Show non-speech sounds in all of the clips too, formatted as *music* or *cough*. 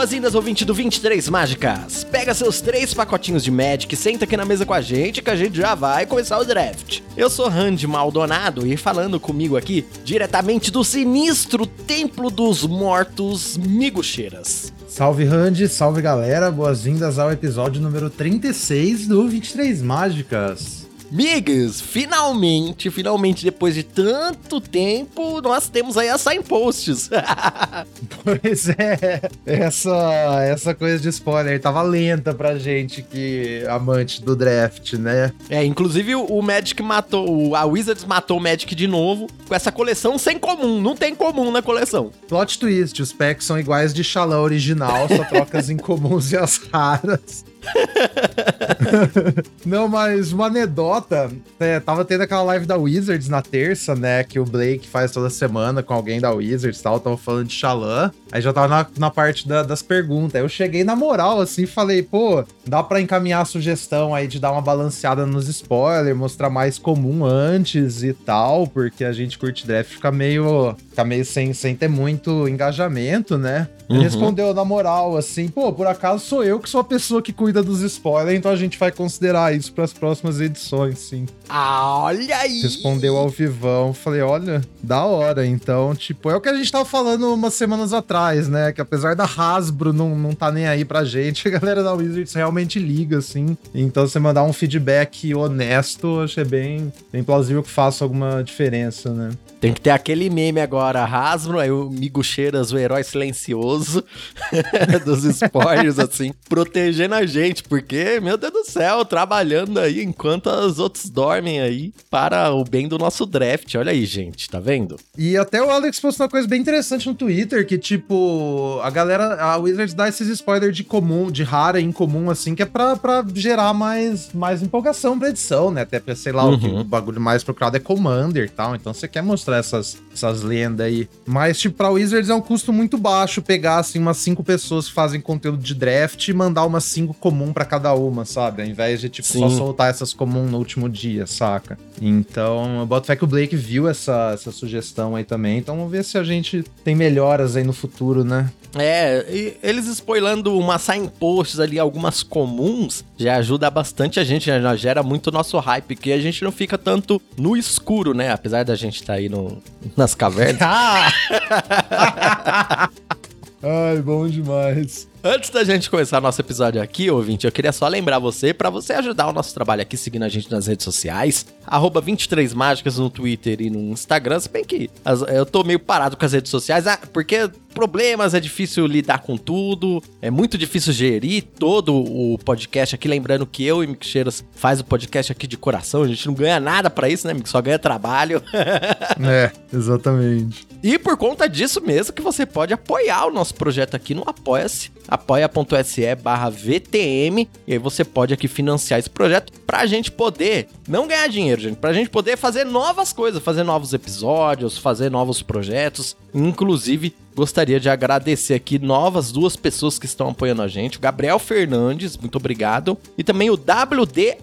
Boas-vindas, ouvinte do 23 Mágicas. Pega seus três pacotinhos de Magic, senta aqui na mesa com a gente que a gente já vai começar o draft. Eu sou Randy Maldonado e falando comigo aqui, diretamente do sinistro Templo dos Mortos Migucheiras. Salve Randy, salve galera, boas-vindas ao episódio número 36 do 23 Mágicas. Migas, finalmente, finalmente, depois de tanto tempo, nós temos aí as signposts. *laughs* pois é, essa, essa coisa de spoiler tava lenta pra gente que amante do draft, né? É, inclusive o Magic matou, a Wizards matou o Magic de novo com essa coleção sem comum, não tem comum na coleção. Plot twist, os packs são iguais de Xalã original, só troca as incomuns e as raras. *laughs* Não, mas uma anedota, é, tava tendo aquela live da Wizards na terça, né, que o Blake faz toda semana com alguém da Wizards e tal, tava falando de Xalã, aí já tava na, na parte da, das perguntas, eu cheguei na moral, assim, falei, pô, dá pra encaminhar a sugestão aí de dar uma balanceada nos spoilers, mostrar mais comum antes e tal, porque a gente curte draft, fica meio, fica meio sem, sem ter muito engajamento, né? Ele uhum. respondeu na moral, assim, pô, por acaso sou eu que sou a pessoa que cuida dos spoilers, então a gente vai considerar isso para as próximas edições, sim. Ah, olha aí! Respondeu ao vivão. Falei, olha, da hora. Então, tipo, é o que a gente tava falando umas semanas atrás, né? Que apesar da Hasbro não, não tá nem aí pra gente, *laughs* a galera da Wizards realmente liga, assim. Então, você mandar um feedback honesto, achei bem, bem plausível que faça alguma diferença, né? Tem que ter aquele meme agora, Hasbro, aí o Migo Cheiras, o herói silencioso *laughs* dos spoilers, assim, protegendo a gente, porque, meu Deus do céu, trabalhando aí enquanto os outros dormem aí para o bem do nosso draft. Olha aí, gente, tá vendo? E até o Alex postou uma coisa bem interessante no Twitter, que, tipo, a galera, a Wizards dá esses spoilers de comum, de rara e incomum, assim, que é pra, pra gerar mais, mais empolgação pra edição, né? Até pra, sei lá, uhum. o, o bagulho mais procurado é Commander e tal, então você quer mostrar essas, essas lendas aí. Mas, tipo, pra Wizards é um custo muito baixo pegar, assim, umas cinco pessoas que fazem conteúdo de draft e mandar umas cinco comum para cada uma, sabe? Ao invés de, tipo, Sim. só soltar essas comum no último dia, saca? Então, eu boto fé que o Blake viu essa, essa sugestão aí também. Então, vamos ver se a gente tem melhoras aí no futuro, né? É, eles spoilando uma signposts ali, algumas comuns, já ajuda bastante a gente, já gera muito nosso hype, que a gente não fica tanto no escuro, né? Apesar da gente estar tá aí no, nas cavernas. *laughs* *laughs* Ai, bom demais. Antes da gente começar nosso episódio aqui, ouvinte, eu queria só lembrar você, para você ajudar o nosso trabalho aqui, seguindo a gente nas redes sociais, arroba 23mágicas no Twitter e no Instagram, se bem que eu tô meio parado com as redes sociais, ah, porque problemas, é difícil lidar com tudo, é muito difícil gerir todo o podcast aqui, lembrando que eu e Mick Cheiras faz o podcast aqui de coração, a gente não ganha nada para isso, né, Mick? Só ganha trabalho. *laughs* é, exatamente. E por conta disso mesmo que você pode apoiar o nosso projeto aqui no Apoia-se, apoia.se barra VTM, e aí você pode aqui financiar esse projeto pra gente poder não ganhar dinheiro, gente, pra gente poder fazer novas coisas, fazer novos episódios, fazer novos projetos, inclusive gostaria de agradecer aqui novas duas pessoas que estão apoiando a gente. O Gabriel Fernandes, muito obrigado. E também o WDAAMTG.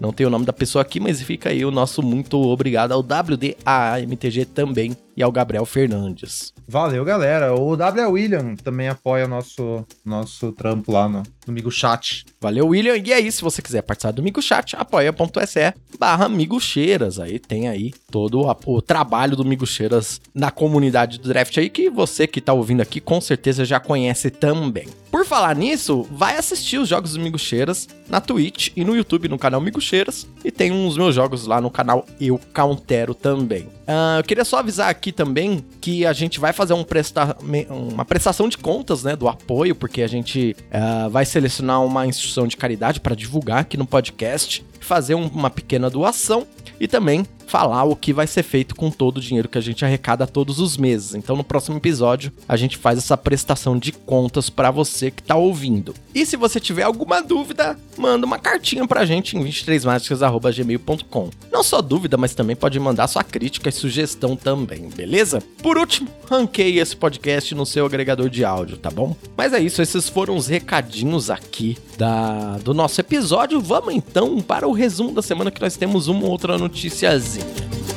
Não tem o nome da pessoa aqui, mas fica aí o nosso muito obrigado ao WDAAMTG também e ao Gabriel Fernandes. Valeu, galera. O W. William também apoia nosso nosso trampo lá no, no Migo Chat. Valeu, William. E aí, se você quiser participar do Migo Chat, apoia.se barra Migucheiras. Aí tem aí todo o, o trabalho do Migucheiras na comunidade do draft aí, que você que tá ouvindo aqui com certeza já conhece também. Por falar nisso, vai assistir os jogos do Migucheiras na Twitch e no YouTube no canal Migucheiras. E tem uns meus jogos lá no canal Eu Countero também. Uh, eu queria só avisar aqui também que a gente vai fazer um presta uma prestação de contas, né, do apoio, porque a gente uh, vai selecionar uma instituição de caridade para divulgar aqui no podcast, fazer um, uma pequena doação e também falar o que vai ser feito com todo o dinheiro que a gente arrecada todos os meses. Então, no próximo episódio, a gente faz essa prestação de contas para você que tá ouvindo. E se você tiver alguma dúvida, manda uma cartinha pra gente em 23mágicas.gmail.com. Não só dúvida, mas também pode mandar sua crítica e sugestão também, beleza? Por último, ranqueie esse podcast no seu agregador de áudio, tá bom? Mas é isso, esses foram os recadinhos aqui da, do nosso episódio. Vamos então para o resumo da semana que nós temos uma outra noticiazinha magazine.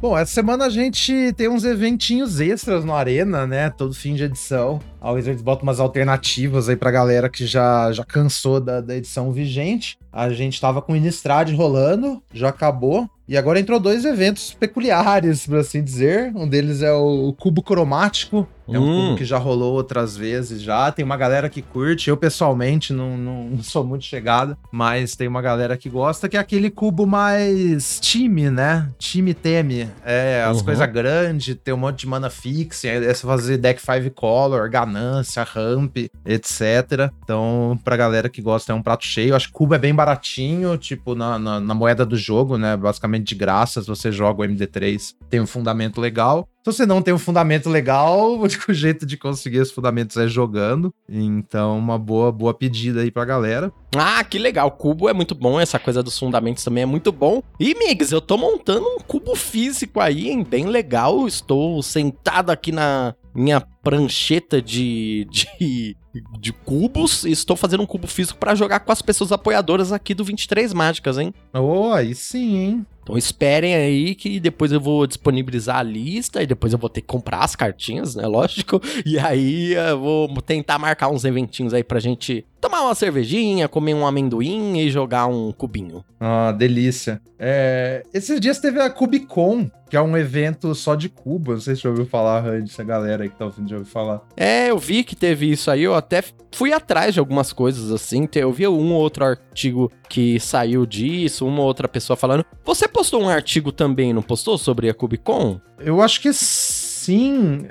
Bom, essa semana a gente tem uns eventinhos extras no Arena, né? Todo fim de edição. A Wizards bota umas alternativas aí pra galera que já, já cansou da, da edição vigente. A gente tava com o Innistrad rolando, já acabou. E agora entrou dois eventos peculiares, por assim dizer. Um deles é o Cubo Cromático. É um Hum. cubo que já rolou outras vezes já. Tem uma galera que curte. Eu, pessoalmente, não, não, sou muito chegado. Mas tem uma galera que gosta, que é aquele cubo mais time, né? Time teme. É, as Uhum. coisas grandes, tem um monte de mana fixa. É você fazer deck 5 color, ganância, ramp, etc. Então, pra galera que gosta, é um prato cheio. Acho que o cubo é bem baratinho, tipo, na, na, na moeda do jogo, né? Basicamente de graça, se você joga o MD3, tem um fundamento legal. Se você não tem um fundamento legal, *laughs* o único jeito de conseguir esses fundamentos é jogando. Então, uma boa, boa pedida aí pra galera. Ah, que legal. O cubo é muito bom, essa coisa dos fundamentos também é muito bom. E, Migs, eu tô montando um cubo físico aí, hein? Bem legal. Estou sentado aqui na minha prancheta de, de, de cubos e estou fazendo um cubo físico pra jogar com as pessoas apoiadoras aqui do 23 Mágicas, hein? Oh, aí sim, hein? Então esperem aí que depois eu vou disponibilizar a lista e depois eu vou ter que comprar as cartinhas, né? *laughs* Lógico. E aí eu vou tentar marcar uns eventinhos aí pra gente tomar uma cervejinha, comer um amendoim e jogar um cubinho. Ah, delícia. É, esses dias teve a Cubicon, que é um evento só de cubo. Não sei se você já ouviu falar, Randy, essa galera aí que tá ouvindo já ouviu falar. É, eu vi que teve isso aí, eu até fui atrás de algumas coisas assim. Eu vi um ou outro artigo que saiu disso, uma ou outra pessoa falando. Você postou um artigo também, não postou, sobre a Cubicon? Eu acho que sim.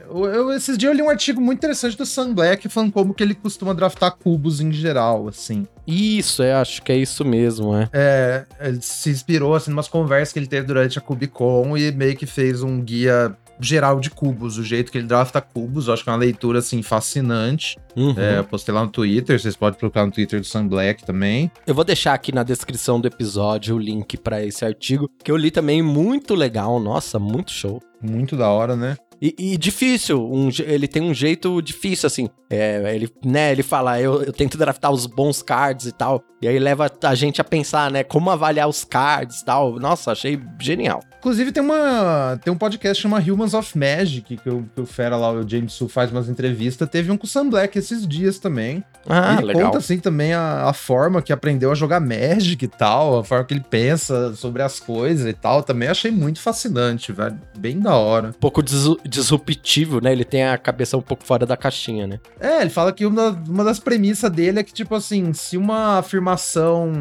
Eu, eu- esses dias eu li um artigo muito interessante do Sun Black falando como que ele costuma draftar cubos em geral, assim. Isso, eu acho que é isso mesmo, é. É, ele se inspirou, assim, umas conversas que ele teve durante a Cubicon e meio que fez um guia geral de cubos, o jeito que ele drafta cubos. Eu acho que é uma leitura, assim, fascinante. Uhum. É, eu postei lá no Twitter, vocês podem procurar no Twitter do Sun Black também. Eu vou deixar aqui na descrição do episódio o link pra esse artigo, que eu li também muito legal, nossa, muito show. Muito da hora, né? E, e difícil, um ele tem um jeito difícil, assim. É, ele, né, ele fala, eu, eu tento draftar os bons cards e tal. E aí leva a gente a pensar, né, como avaliar os cards e tal. Nossa, achei genial. Inclusive, tem, uma, tem um podcast chama Humans of Magic, que o, que o Fera lá, o James Su, faz umas entrevistas. Teve um com o Sam Black esses dias também. Ah, ele legal. conta, assim, também a, a forma que aprendeu a jogar Magic e tal, a forma que ele pensa sobre as coisas e tal. Também achei muito fascinante, velho. Bem da hora. Um pouco disruptivo, né? Ele tem a cabeça um pouco fora da caixinha, né? É, ele fala que uma, uma das premissas dele é que, tipo assim, se uma afirmação.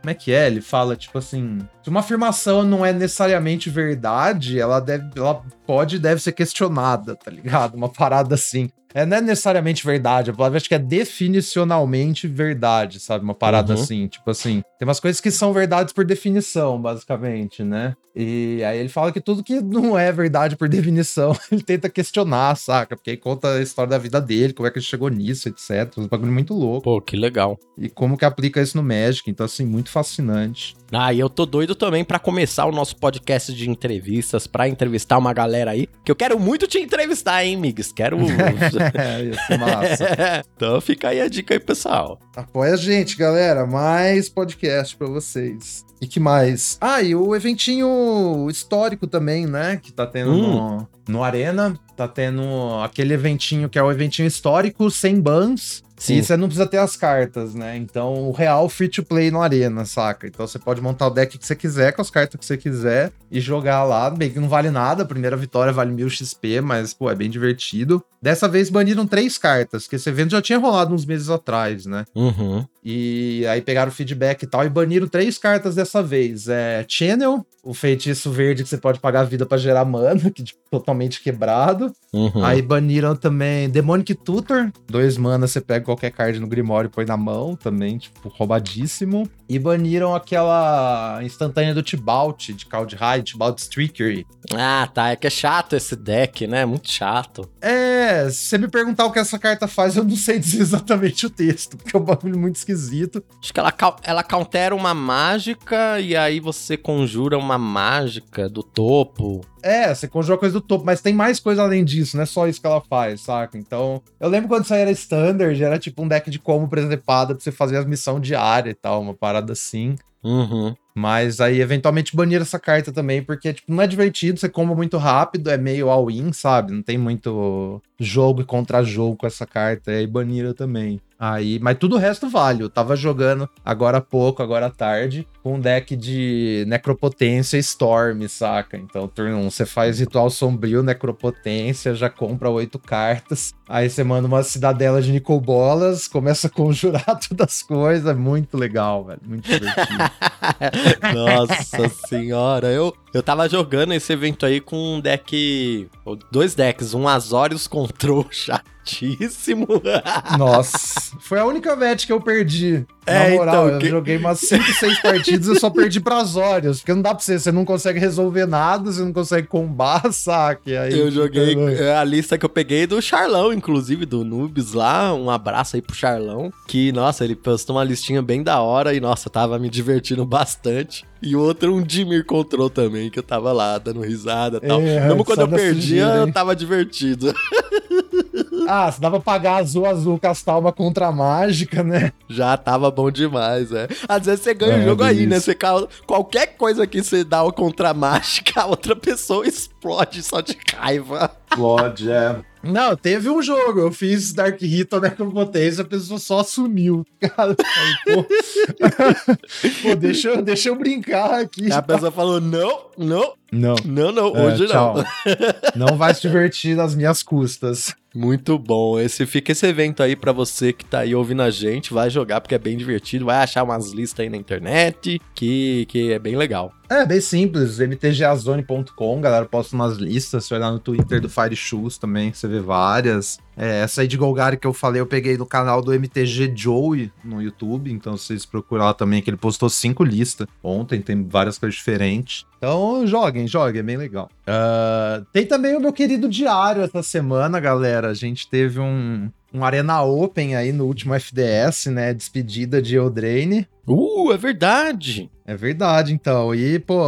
Como é que é? Ele fala, tipo assim. Se uma afirmação não é necessariamente verdade, ela deve. Ela pode e deve ser questionada, tá ligado? Uma parada assim. É, não é necessariamente verdade, a palavra acho que é definicionalmente verdade, sabe? Uma parada Uhum. assim, tipo assim. Tem umas coisas que são verdades por definição, basicamente, né? E aí ele fala que tudo que não é verdade por definição, *laughs* ele tenta questionar, saca? Porque aí conta a história da vida dele, como é que ele chegou nisso, etc. Um bagulho muito louco. Pô, que legal. E como que aplica isso no Magic. Então, assim, muito fascinante. Ah, e eu tô doido também pra começar o nosso podcast de entrevistas, pra entrevistar uma galera aí, que eu quero muito te entrevistar, hein, Migs? Quero. *laughs* é, massa. *laughs* então fica aí a dica aí, pessoal. Apoia a gente, galera. Mais podcast pra vocês. E que mais? Ah, e o eventinho histórico também, né? Que tá tendo no, no Arena. Tá tendo aquele eventinho que é o eventinho histórico sem bans. Sim. E você não precisa ter as cartas, né? Então, o real free to play no Arena, saca? Então você pode montar o deck que você quiser, com as cartas que você quiser, e jogar lá. Bem que não vale nada, a primeira vitória vale 1000 XP, mas, pô, é bem divertido. Dessa vez baniram três cartas, que esse evento já tinha rolado uns meses atrás, né? Uhum. E aí pegaram o feedback e tal e baniram três cartas dessa vez. É Channel, o feitiço verde que você pode pagar a vida pra gerar mana, *laughs* que tipo, totalmente quebrado. Uhum. Aí baniram também Demonic Tutor, dois mana você pega qualquer card no Grimório e põe na mão, também, tipo, roubadíssimo. E baniram aquela instantânea do Tibalt, de High, Tibalt Streakery. Ah, tá. É que é chato esse deck, né? Muito chato. É, se você me perguntar o que essa carta faz, eu não sei dizer *laughs* exatamente o texto, porque é um bagulho muito esquisito. Acho que ela, ela countera uma mágica e aí você conjura uma mágica do topo. É, você conjura coisa do topo, mas tem mais coisa além disso, não é só isso que ela faz, saca? Então, eu lembro quando isso aí era standard, era tipo um deck de combo presepada pra você fazer as missões diárias e tal, uma parada assim. Uhum. Mas aí, eventualmente, baniram essa carta também, porque, tipo, não é divertido, você comba muito rápido, é meio all-in, sabe? Não tem muito jogo e contra-jogo com essa carta, e aí baniram também. Aí, mas tudo o resto vale. Eu tava jogando agora há pouco, agora à tarde, com um deck de Necropotência Storm, saca? Então, turno 1, você faz Ritual Sombrio, Necropotência, já compra oito cartas. Aí você manda uma cidadela de Nicobolas, começa a conjurar *laughs* todas as coisas. Muito legal, velho. Muito divertido. *laughs* Nossa senhora, eu, eu tava jogando esse evento aí com um deck. Dois decks, um Azorius Control *laughs* chatíssimo. Nossa, foi a única vet que eu perdi. É, Na moral, então, eu que... joguei umas 5, 6 partidas e só perdi pra Azorius. Porque não dá pra você, você não consegue resolver nada, você não consegue combar, saque. Aí, eu joguei a lista que eu peguei do Charlão, inclusive, do Noobs lá. Um abraço aí pro Charlão. Que, nossa, ele postou uma listinha bem da hora e, nossa, tava me divertindo bastante. E o outro, um Dimir Control também, que eu tava lá dando risada e tal. É, Mesmo quando eu perdia, eu tava divertido. *laughs* Ah, se dava pra pagar azul, azul, castar uma contra mágica, né? Já tava bom demais, é. Às vezes você ganha é, o jogo aí, né? Você, qualquer coisa que você dá o contra mágica, *laughs* a outra pessoa explode só de raiva. Explode, é. Não, teve um jogo, eu fiz Dark Hit né, que eu botei, a pessoa só sumiu. *laughs* Cara, pô, *laughs* pô deixa, eu, deixa eu brincar aqui. A pessoa falou: não, não, não, não, não, é, hoje é, não. Não vai se divertir nas minhas custas. Muito bom. Esse fica esse evento aí para você que tá aí ouvindo a gente, vai jogar porque é bem divertido, vai achar umas listas aí na internet que, que é bem legal. É, bem simples, mtgazone.com, galera posta umas listas, vai lá no Twitter do Fire Shoes também, você vê várias. É, essa aí de Golgari que eu falei, eu peguei no canal do MTG Joey no YouTube, então vocês procuram lá também, que ele postou cinco listas ontem, tem várias coisas diferentes. Então joguem, joguem, é bem legal. Uh, tem também o meu querido diário essa semana, galera. A gente teve um, um Arena Open aí no último FDS, né? Despedida de Eldraine. Uh, é verdade! É verdade, então. E, pô,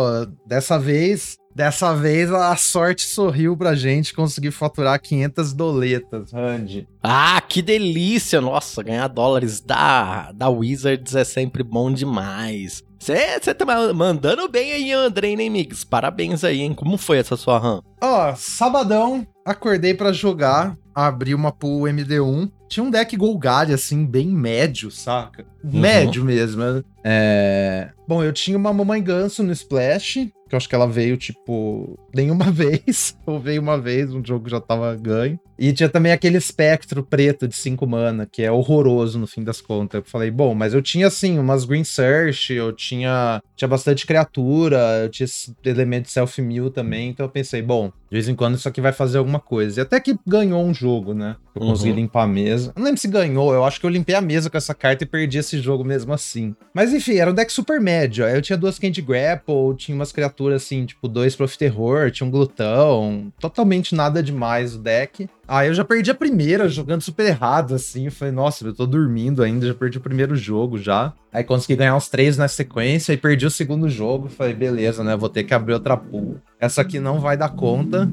dessa vez Dessa vez a sorte sorriu pra gente conseguir faturar 500 doletas, Randy. Ah, que delícia! Nossa, ganhar dólares da, da Wizards é sempre bom demais. Você tá mandando bem aí, André, né, Mix? Parabéns aí, hein? Como foi essa sua run? Ó, sabadão, acordei para jogar, abri uma pool MD1. Tinha um deck Golgari, assim, bem médio, saca? Uhum. Médio mesmo. É... Bom, eu tinha uma Mamãe Ganso no Splash, que eu acho que ela veio, tipo, nenhuma *laughs* vez. Ou veio uma vez, um jogo já tava ganho. E tinha também aquele espectro preto de 5 mana, que é horroroso no fim das contas. Eu falei, bom, mas eu tinha, assim, umas Green Search, eu tinha, tinha bastante criatura, eu tinha elemento self-mill também. Então eu pensei, bom, de vez em quando isso aqui vai fazer alguma coisa. E até que ganhou um jogo, né? Eu uhum. consegui limpar a mesa. Não lembro se ganhou, eu acho que eu limpei a mesa com essa carta e perdi esse jogo mesmo assim. Mas enfim, era um deck super médio. Aí eu tinha duas Candy Grapple, tinha umas criaturas assim, tipo dois Prof Terror, tinha um glutão. Totalmente nada demais o deck. Ah, eu já perdi a primeira, jogando super errado, assim. Eu falei, nossa, eu tô dormindo ainda, já perdi o primeiro jogo já. Aí consegui ganhar uns três na sequência e perdi o segundo jogo. Falei, beleza, né? Vou ter que abrir outra pool. Essa aqui não vai dar conta.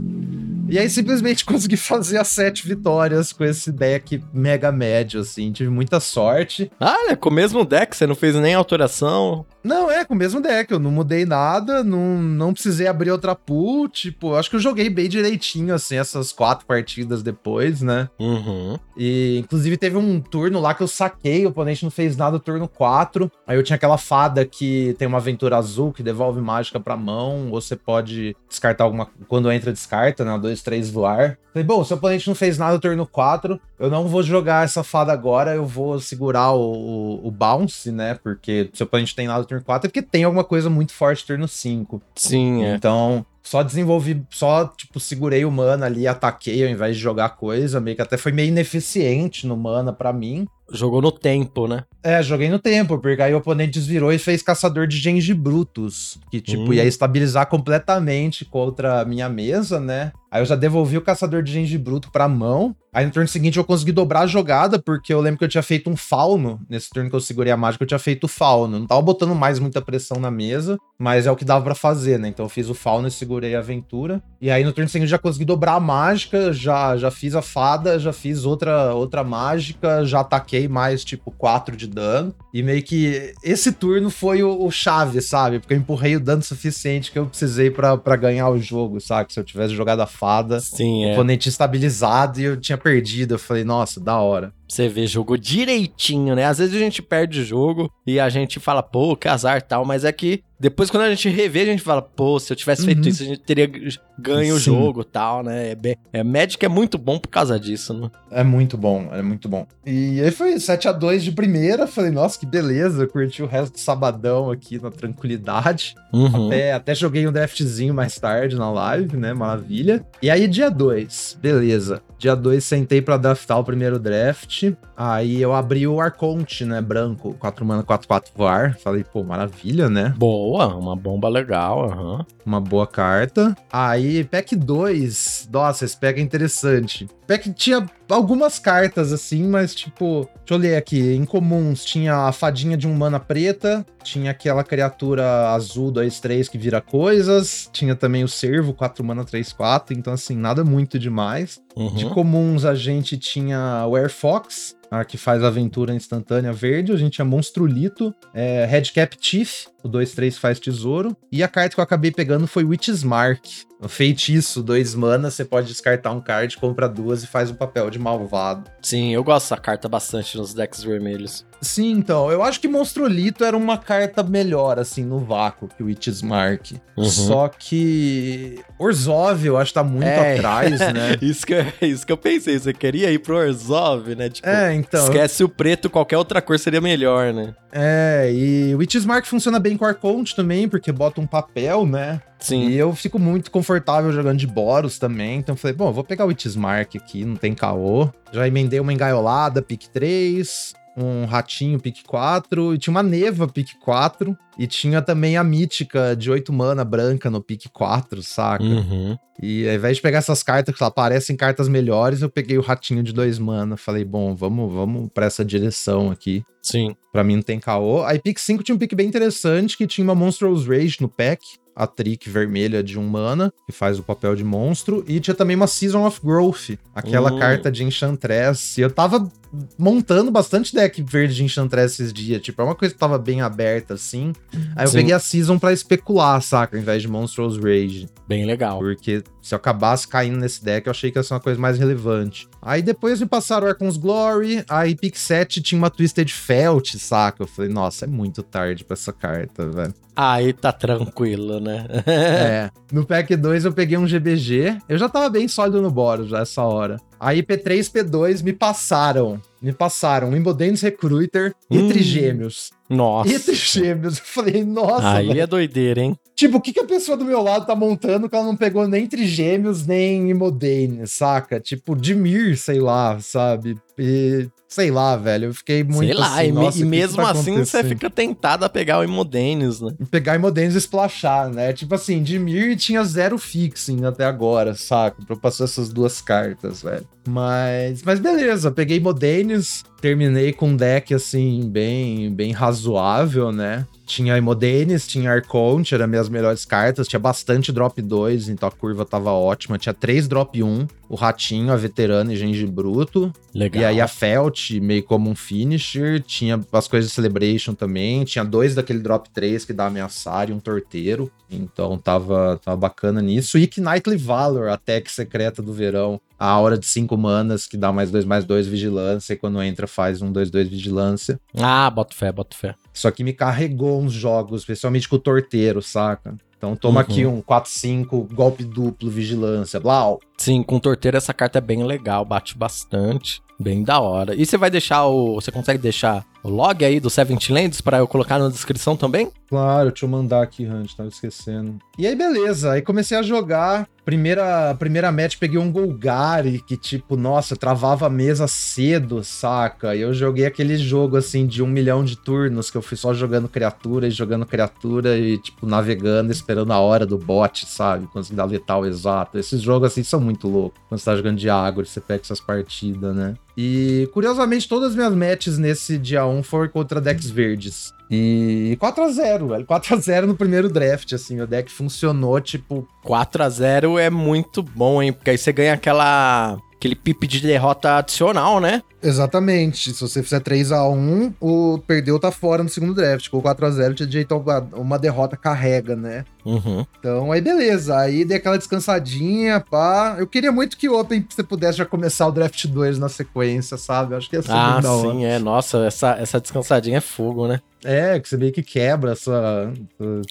E aí simplesmente *laughs* consegui fazer as sete vitórias com esse deck mega médio, assim. Tive muita sorte. Ah, é com o mesmo deck, você não fez nem alteração. Não, é com o mesmo deck, eu não mudei nada, não, não precisei abrir outra pool, tipo, acho que eu joguei bem direitinho, assim, essas quatro partidas depois, né? Uhum. E, inclusive, teve um turno lá que eu saquei, o oponente não fez nada, turno 4, aí eu tinha aquela fada que tem uma aventura azul que devolve mágica pra mão, ou você pode descartar alguma... quando entra, descarta, né? Dois, três voar. Falei, bom, se o oponente não fez nada, turno 4, eu não vou jogar essa fada agora, eu vou segurar o, o, o bounce, né? Porque se o oponente tem nada, turno turno 4 é porque tem alguma coisa muito forte turno 5. Sim, é. Então, só desenvolvi, só, tipo, segurei o mana ali, ataquei ao invés de jogar coisa, meio que até foi meio ineficiente no mana para mim. Jogou no tempo, né? É, joguei no tempo, porque aí o oponente desvirou e fez Caçador de Gengibrutus, que, tipo, hum. ia estabilizar completamente contra a minha mesa, né? Aí eu já devolvi o Caçador de Gengibruto pra mão. Aí no turno seguinte eu consegui dobrar a jogada, porque eu lembro que eu tinha feito um fauno. Nesse turno que eu segurei a mágica, eu tinha feito o fauno. Não tava botando mais muita pressão na mesa, mas é o que dava para fazer, né? Então eu fiz o fauno e segurei a aventura. E aí no turno seguinte eu já consegui dobrar a mágica, já, já fiz a fada, já fiz outra, outra mágica, já ataquei mais, tipo, 4 de dano. E meio que esse turno foi o, o chave, sabe? Porque eu empurrei o dano suficiente que eu precisei para ganhar o jogo, sabe? Se eu tivesse jogado a fada, Sim, o é. oponente estabilizado e eu tinha perdido. Eu falei, nossa, da hora. Você vê, jogou direitinho, né? Às vezes a gente perde o jogo e a gente fala, pô, que azar tal, mas é que depois quando a gente revê, a gente fala, pô, se eu tivesse feito Uhum. isso, a gente teria ganho o Sim. jogo tal, né? É, bem, é, Magic é muito bom por causa disso, né? É muito bom, é muito bom. E aí foi 7 a 2 de primeira. Falei, nossa, que beleza. Curti o resto do sabadão aqui na tranquilidade. Uhum. Até, até joguei um draftzinho mais tarde na live, né? Maravilha. E aí, dia 2, beleza. Dia 2, sentei pra draftar o primeiro draft. Aí eu abri o Arconte, né? Branco, 4 mana, 4, 4 VAR. Falei, pô, maravilha, né? Boa, uma bomba legal, aham. Uma boa carta. Aí, pack 2. Nossa, esse pack é interessante. Pack tinha algumas cartas assim, mas tipo, deixa eu ler aqui. Em comuns tinha a fadinha de um mana preta, tinha aquela criatura azul 2-3 que vira coisas, tinha também o servo 4 mana 3-4, então assim, nada muito demais. Uhum. De comuns a gente tinha o Air Fox, a que faz aventura instantânea verde, a gente tinha Monstrulito, é, Redcap Chief, o 2-3 faz tesouro, e a carta que eu acabei pegando foi Witch's Mark. Um feitiço, dois mana, você pode descartar um card, compra duas e faz um papel de malvado. Sim, eu gosto dessa carta bastante nos decks vermelhos. Sim, então, eu acho que Monstrolito era uma carta melhor, assim, no vácuo que o Witch's Mark. Uhum. Só que Orzhov, eu acho que tá muito É. atrás, *laughs* né? isso, que, eu- isso que eu pensei, você queria ir pro Orzhov, né? Tipo, É, então. esquece o preto, qualquer outra cor seria melhor, né? É, e o Witch's Mark funciona bem com Arconte também, porque bota um papel, né? Sim. E eu fico muito confortável jogando de Boros também. Então eu falei, bom, vou pegar o Witch's Mark aqui, não tem caô. Já emendei uma engaiolada, pick 3, um ratinho, pick 4, e tinha uma neva, pick 4. E tinha também a mítica de 8 mana branca no pick 4, saca? Uhum. E ao invés de pegar essas cartas que lá parecem cartas melhores, eu peguei o ratinho de 2 mana. Falei, bom, vamos, vamos pra essa direção aqui. Sim. Pra mim não tem caô. Aí pick 5 tinha um pick bem interessante, que tinha uma Monstrous Rage no pack. A trick vermelha de um mana, que faz o papel de monstro. E tinha também uma Season of Growth, aquela Hum. carta de Enchantress. E eu tava montando bastante deck verde de Enchantress esses dias. Tipo, é uma coisa que tava bem aberta, assim. Aí eu Sim. peguei a Season pra especular, saca? Ao invés de Monstrous Rage. Bem legal. Porque se eu acabasse caindo nesse deck, eu achei que ia ser uma coisa mais relevante. Aí depois me passaram Arcon's Glory, aí pick 7 tinha uma Twisted Felt, saca? Eu falei, nossa, é muito tarde pra essa carta, velho. Aí tá tranquilo, né? *laughs* é. No pack 2 eu peguei um GBG, eu já tava bem sólido no Boros já essa hora. Aí P3 P2 me passaram, me passaram Imboden's Recruiter e Hum. Trigêmeos. Nossa. E Trigêmeos, eu falei, nossa, Aí é doideira, hein? Tipo, o que, que a pessoa do meu lado tá montando que ela não pegou nem Trigêmeos, nem Imodane, saca? Tipo, Dimir, sei lá, sabe? E, sei lá, velho, eu fiquei muito Sei lá, assim, e, nossa, e que que mesmo tá assim você fica tentado a pegar o Imodenes, né? Pegar Imodenes e splashar, né? Tipo assim, Dimir tinha zero fixing até agora, saca? Pra eu passar essas duas cartas, velho. Mas, mas beleza, peguei Imodenes, is terminei com um deck, assim, bem, bem razoável, né? Tinha Imodenes, tinha Arconte, eram minhas melhores cartas, tinha bastante drop 2, então a curva tava ótima. Tinha 3 drop 1, o Ratinho, a Veterana e Gengibruto. Legal. E aí a Felt, meio como um finisher, tinha as coisas de Celebration também, tinha dois daquele drop 3 que dá ameaçar e um torteiro, então tava, tava bacana nisso. E Knightly Valor, a tech secreta do verão, a aura de 5 manas que dá mais 2 mais 2 vigilância e quando entra faz um 2 2 vigilância. Ah, boto fé, boto fé. Isso aqui me carregou uns jogos, especialmente com o torteiro, saca? Então toma Uhum. aqui um 4-5, golpe duplo, vigilância, blau. Sim, com torteiro essa carta é bem legal, bate bastante. Bem da hora. E você vai deixar o. Você consegue deixar log aí do Seventh Lands pra eu colocar na descrição também? Claro, deixa eu mandar aqui, Hunt, tava esquecendo. E aí, beleza, aí comecei a jogar. Primeira, primeira match, peguei um Golgari, que tipo, nossa, travava a mesa cedo, saca? E eu joguei aquele jogo, assim, de um milhão de turnos, que eu fui só jogando criatura e jogando criatura e, tipo, navegando, esperando a hora do bot, sabe? Conseguir dar letal exato. Esses jogos, assim, são muito loucos. Quando você tá jogando de agro, você pega essas partidas, né? E, curiosamente, todas as minhas matches nesse dia 1 foram contra decks verdes. E 4x0, velho. 4x0 no primeiro draft, assim. O deck funcionou, tipo. 4 a 0 é muito bom, hein? Porque aí você ganha aquela. Aquele pip de derrota adicional, né? Exatamente. Se você fizer 3x1, o perdeu tá fora no segundo draft. Com 4x0, tinha direito a uma, derrota carrega, né? Uhum. Então, aí beleza. Aí dei aquela descansadinha, pá. Eu queria muito que o Open você pudesse já começar o draft 2 na sequência, sabe? Acho que ia ser Ah, da hora. sim, é. Nossa, essa, essa descansadinha é fogo, né? É, que você meio que quebra essa.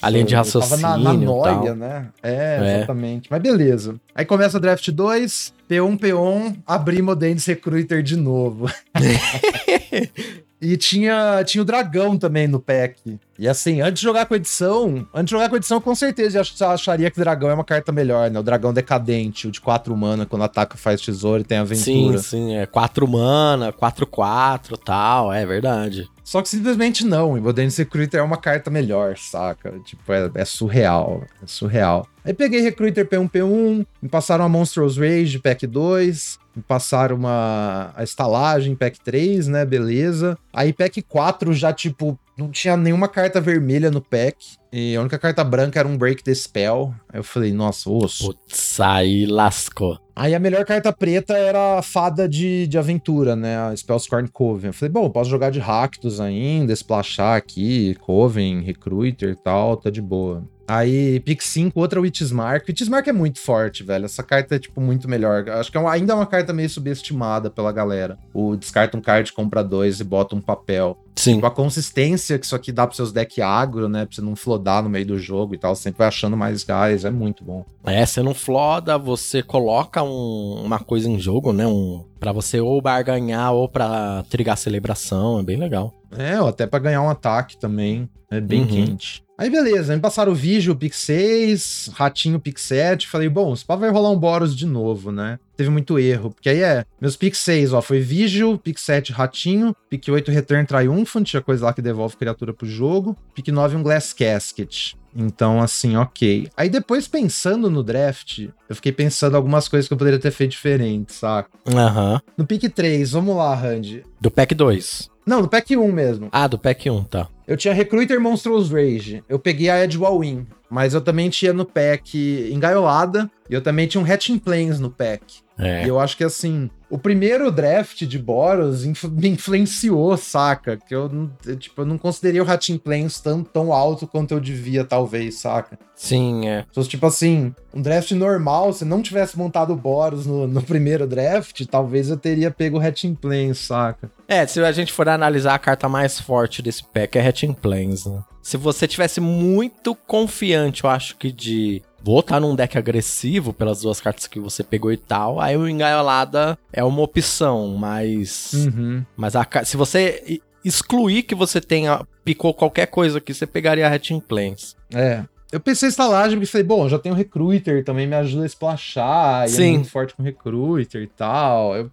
A linha de eu tava na, na raciocínio noia, né? É, É. exatamente. Mas beleza. Aí começa o draft 2, P1, P1, abrimos o Dance Recruiter de novo. *laughs* E tinha, tinha o dragão também no pack. E assim, antes de jogar com edição, antes de jogar com edição, com certeza eu ach- acharia que o dragão é uma carta melhor, né? O dragão decadente, o de 4 mana, quando ataca faz tesouro e tem Sim, aventura. sim, é 4 mana, 4 4 tal, é verdade. Só que simplesmente não, Dance Recruiter é uma carta melhor, saca? Tipo, é, é surreal, é surreal. Aí peguei Recruiter P1, P1, me passaram a Monstrous Rage, pack 2, me passaram uma a estalagem, pack 3, né? Beleza. Aí pack 4 já, tipo, não tinha nenhuma carta vermelha no pack. E a única carta branca era um Break the Spell. Aí eu falei, nossa, osso. Putz, aí lascou. Aí a melhor carta preta era a fada de, de aventura, né? A Spellscorn Coven. Eu falei, bom, posso jogar de Ractus ainda, splashar aqui, Coven, Recruiter e tal, tá de boa. Aí, pick 5, outra Witchsmark. Witchsmark é muito forte, velho. Essa carta é, tipo, muito melhor. Acho que é ainda é uma carta meio subestimada pela galera. O descarta um card, compra dois e bota um papel. Sim. Com a consistência que isso aqui dá pros seus decks agro, né? Pra você não flodar no meio do jogo e tal. Você sempre vai achando mais gás. É muito bom. É, você não floda, você coloca um- uma coisa em jogo, né? Um, pra você ou barganhar ou pra trigar celebração, é bem legal. É, ou até pra ganhar um ataque também. É bem Uhum. quente. Aí beleza, me passaram o Vigil, pick 6, Ratinho, pick 7. Falei, bom, se pá vai rolar um Boros de novo, né? Teve muito erro, porque aí é, meus pick 6, ó, foi Vigil, pick 7, Ratinho, pick 8, Return Triumphant, tinha coisa lá que devolve criatura pro jogo, pick 9, um Glass Casket. Então, assim, ok. Aí depois, pensando no draft, eu fiquei pensando algumas coisas que eu poderia ter feito diferente, saca? Aham. No pick 3, vamos lá, Randy. Do pack 2. Não, no pack 1 mesmo. Ah, do pack 1, tá. Eu tinha Recruiter Monstrous Rage. Eu peguei a Edge Win, mas eu também tinha no pack Engaiolada e eu também tinha um Hatching Plains no pack. É. E eu acho que assim, o primeiro draft de Boros inf- me influenciou, saca? Que eu, não- eu, tipo, eu não considerei o Hatching Plains tão, tão alto quanto eu devia, talvez, saca? Sim, é. Se fosse tipo assim, um draft normal, se não tivesse montado o Boros no, no primeiro draft, talvez eu teria pego o Hatching Plains, saca? É, se a gente for analisar a carta mais forte desse pack é Hatching Plains, né? Se você tivesse muito confiante, eu acho que de botar num deck agressivo pelas duas cartas que você pegou e tal, aí o Engaiolada é uma opção, mas Uhum. mas a, se você excluir que você tenha picou qualquer coisa aqui, você pegaria a Hatching Plains. É. Eu pensei em estalagem, porque falei, bom, já tem o Recruiter, também me ajuda a splashar, e é Sim. muito forte com Recruiter e tal. Eu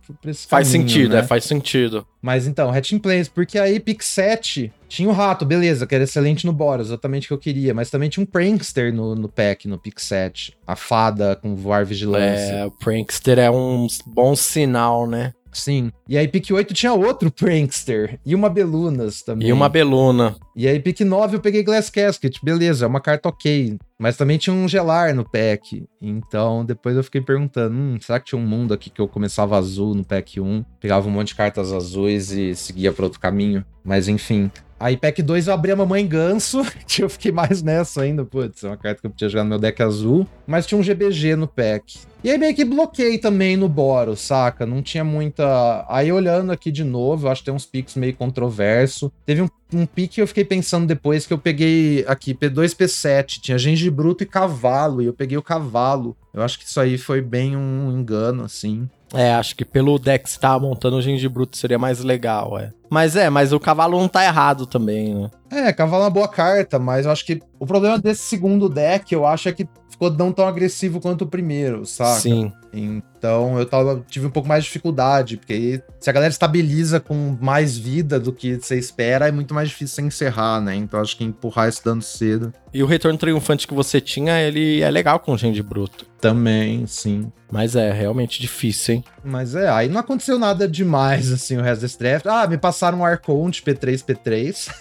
Faz caminho, sentido, né? é, faz sentido. Mas então, Hatching Plains, porque aí pick 7 tinha o rato, beleza, que era excelente no Boros, exatamente o que eu queria, mas também tinha um Prankster no, no pack, no pick 7. A fada com voar vigilância. É, o Prankster é um bom sinal, né? Sim. E aí pick 8 tinha outro Prankster e uma Belunas também. E uma Beluna. E aí, pick 9 eu peguei Glass Casket, beleza, é uma carta ok. Mas também tinha um gelar no pack. Então, depois eu fiquei perguntando: hum, será que tinha um mundo aqui que eu começava azul no pack 1, pegava um monte de cartas azuis e seguia para outro caminho? Mas enfim. Aí, pack 2 eu abri a Mamãe Ganso, *laughs* que eu fiquei mais nessa ainda. Putz, é uma carta que eu podia jogar no meu deck azul. Mas tinha um GBG no pack. E aí, meio que bloqueei também no Boros, saca? Não tinha muita. Aí, olhando aqui de novo, acho que tem uns picks meio controverso. Teve um, um pique que eu fiquei pensando depois que eu peguei aqui P2, P7. Tinha gengibruto e cavalo. E eu peguei o cavalo. Eu acho que isso aí foi bem um engano, assim. É, acho que pelo deck que você tava montando o Gengibruto seria mais legal, é. Mas é, mas o cavalo não tá errado também, né? É, cavalo é uma boa carta, mas eu acho que o problema desse segundo deck, eu acho é que ficou não tão agressivo quanto o primeiro, saca? Sim. Então eu tava, tive um pouco mais de dificuldade, porque aí, se a galera estabiliza com mais vida do que você espera, é muito mais difícil você encerrar, né? Então acho que empurrar esse dano cedo E o retorno triunfante que você tinha, ele é legal com o Gengibruto. também, sim. Mas é realmente difícil, hein? Mas é, aí não aconteceu nada demais, assim, o resto desse draft. Ah, me passaram um Arconte P3 P3.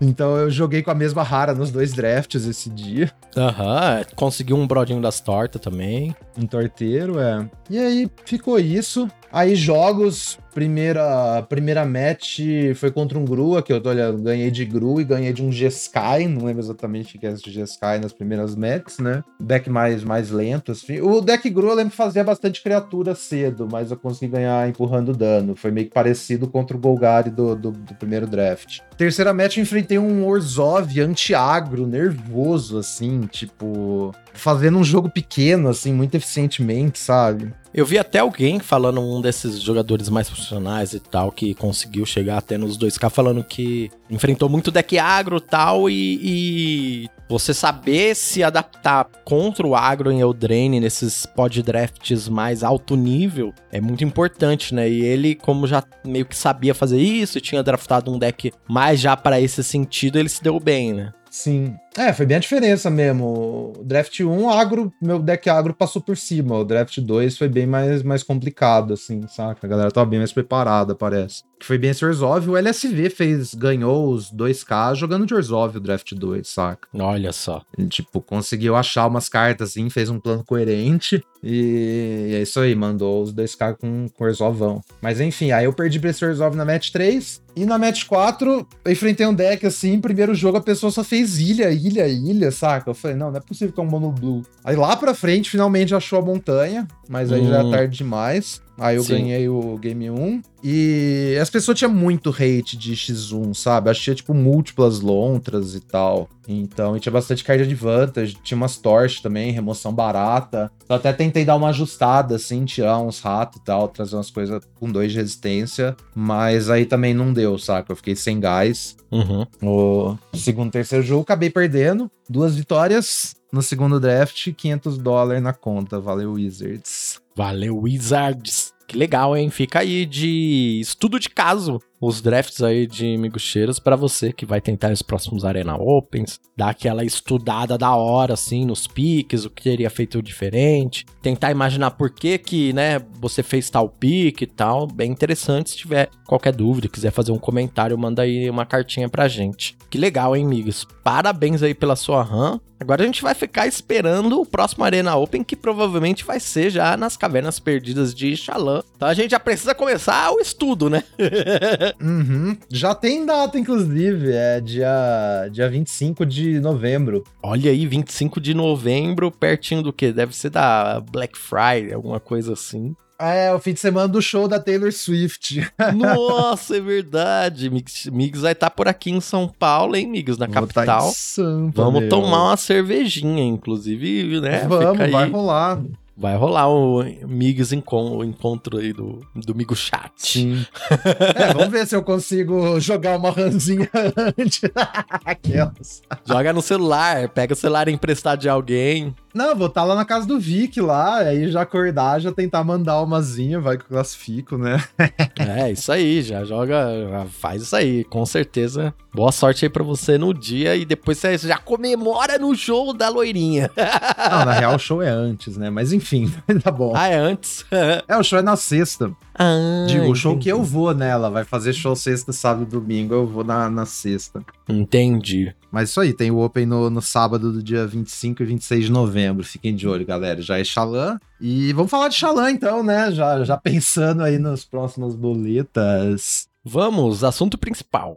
então eu joguei com a mesma rara nos dois drafts esse dia. Aham, uhum, conseguiu um brodinho das tortas também. Um torteiro, é. E aí ficou isso. Aí jogos, primeira, primeira match foi contra um Grua, que eu olhando, ganhei de Gru e ganhei de um G-Sky, não lembro exatamente o que é esse G-Sky nas primeiras matches, né? Deck mais, mais lento, assim. O deck Gru eu lembro que fazia bastante criatura cedo, mas eu consegui ganhar empurrando dano. Foi meio que parecido contra o Golgari do, do, do primeiro draft. Terceira match eu enfrentei um Orzhov anti-agro, nervoso, assim, tipo... Fazendo um jogo pequeno, assim, muito eficientemente, sabe? Eu vi até alguém falando, um desses jogadores mais profissionais e tal, que conseguiu chegar até nos 2K, falando que enfrentou muito deck agro tal, e, e você saber se adaptar contra o agro em Eldraine, nesses pod drafts mais alto nível, é muito importante, né? E ele, como já meio que sabia fazer isso, tinha draftado um deck mais já para esse sentido, ele se deu bem, né? Sim. É, foi bem a diferença mesmo. O draft 1, agro, meu deck agro passou por cima. O draft 2 foi bem mais, mais complicado, assim, saca? A galera tava bem mais preparada, parece. Que foi bem esse Orzhov. O LSV fez, ganhou os 2K jogando de Orzhov o draft 2, saca? Olha só. Ele, tipo, conseguiu achar umas cartas, assim, fez um plano coerente. E, e é isso aí, mandou os 2K com, com Orzhovão. Mas enfim, aí eu perdi pra esse Orzhov na match 3. E na match 4, eu enfrentei um deck assim, primeiro jogo a pessoa só fez ilha, ilha, ilha, saca? Eu falei, não, não é possível que é um mono blue. Aí lá pra frente, finalmente achou a montanha, mas aí hum. já é hum. tarde demais. Aí eu Sim. ganhei o Game 1. E as pessoas tinham muito hate de X1, sabe? Tinha, tipo, múltiplas lontras e tal. Então, e tinha bastante card advantage. Tinha umas torches também, remoção barata. Eu até tentei dar uma ajustada, assim, tirar uns ratos e tal, trazer umas coisas com dois de resistência. Mas aí também não deu, saca? Eu fiquei sem gás. Uhum. O segundo terceiro jogo, acabei perdendo. Duas vitórias. No segundo draft, 500 dólares na conta. Valeu, Wizards. Valeu, Wizards. Que legal, hein? Fica aí de estudo de caso os drafts aí de Migucheiras para você que vai tentar os próximos Arena Opens, dar aquela estudada da hora assim nos piques, o que teria feito diferente, tentar imaginar por que que, né, você fez tal pique e tal, bem interessante, se tiver qualquer dúvida, quiser fazer um comentário, manda aí uma cartinha pra gente. Que legal, hein, amigos? Parabéns aí pela sua RAM. Agora a gente vai ficar esperando o próximo Arena Open, que provavelmente vai ser já nas Cavernas Perdidas de Xalã. Então a gente já precisa começar o estudo, né? *laughs* Uhum. Já tem data, inclusive, é dia, dia 25 de novembro. Olha aí, 25 de novembro, pertinho do que? Deve ser da Black Friday, alguma coisa assim. É, o fim de semana do show da Taylor Swift. *laughs* Nossa, é verdade. Migos vai estar tá por aqui em São Paulo, hein, Migos, na Vou tá capital. Tá Sampa, Vamos meu. tomar uma cervejinha, inclusive, né? Vamos, vai rolar. Vai rolar o Migs o encontro aí do, do Migo Chat. Sim. *laughs* é, vamos ver se eu consigo jogar uma ranzinha *laughs* antes. Joga no celular, pega o celular emprestado de alguém. Não, vou estar tá lá na casa do Vic lá, aí já acordar, já tentar mandar umazinha, vai que eu classifico, né? *laughs* é, isso aí, já joga, já faz isso aí, com certeza. Boa sorte aí pra você no dia e depois você já comemora no show da loirinha. Não, na real o *laughs* show é antes, né? Mas enfim, *laughs* tá bom. Ah, é antes? é, o show é na sexta. Ah, Digo, o show que eu vou nela, vai fazer show sexta, sábado e domingo, eu vou na, na sexta. Entendi. Mas isso aí, tem o Open no, no sábado do dia 25 e 26 de novembro. Fiquem de olho, galera. Já é Xalã. E vamos falar de Xalã então, né? Já, já pensando aí nas próximas boletas. Vamos, assunto principal.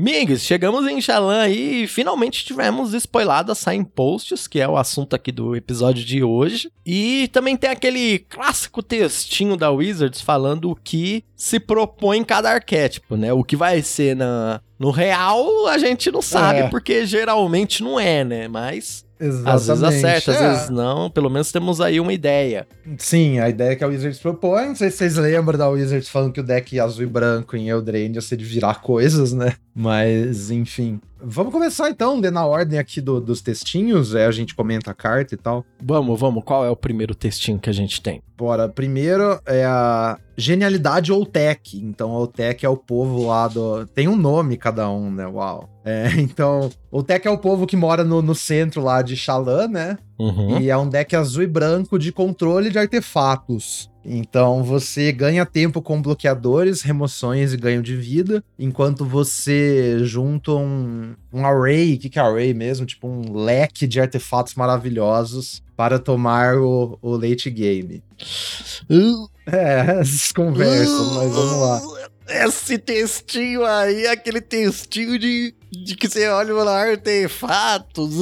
Migs, chegamos em Xalã e finalmente tivemos spoilado a Signposts, que é o assunto aqui do episódio de hoje. E também tem aquele clássico textinho da Wizards falando o que se propõe em cada arquétipo, né? O que vai ser na, no real, a gente não sabe, é. porque geralmente não é, né? Mas Exatamente. Às vezes acerta, às é. vezes não. Pelo menos temos aí uma ideia. Sim, a ideia que a Wizards propõe. Não sei se vocês lembram da Wizards falando que o deck azul e branco em Eldraine ia ser de virar coisas, né? Mas, enfim. Vamos começar então, na ordem aqui do, dos textinhos, é, a gente comenta a carta e tal. Vamos, vamos. Qual é o primeiro textinho que a gente tem? Bora. Primeiro é a Genialidade Oltec. Então, Oltec é o povo lá do. Tem um nome cada um, né? Uau. É, *laughs* então, Oltec é o povo que mora no, no centro lá de Xalã, né? Uhum. E é um deck azul e branco de controle de artefatos. Então você ganha tempo com bloqueadores, remoções e ganho de vida, enquanto você junta um, um array, o que, que é array mesmo? Tipo um leque de artefatos maravilhosos para tomar o, o late game. É, essas conversas, mas vamos lá. Esse textinho aí, aquele textinho de, de que você olha lá, artefatos.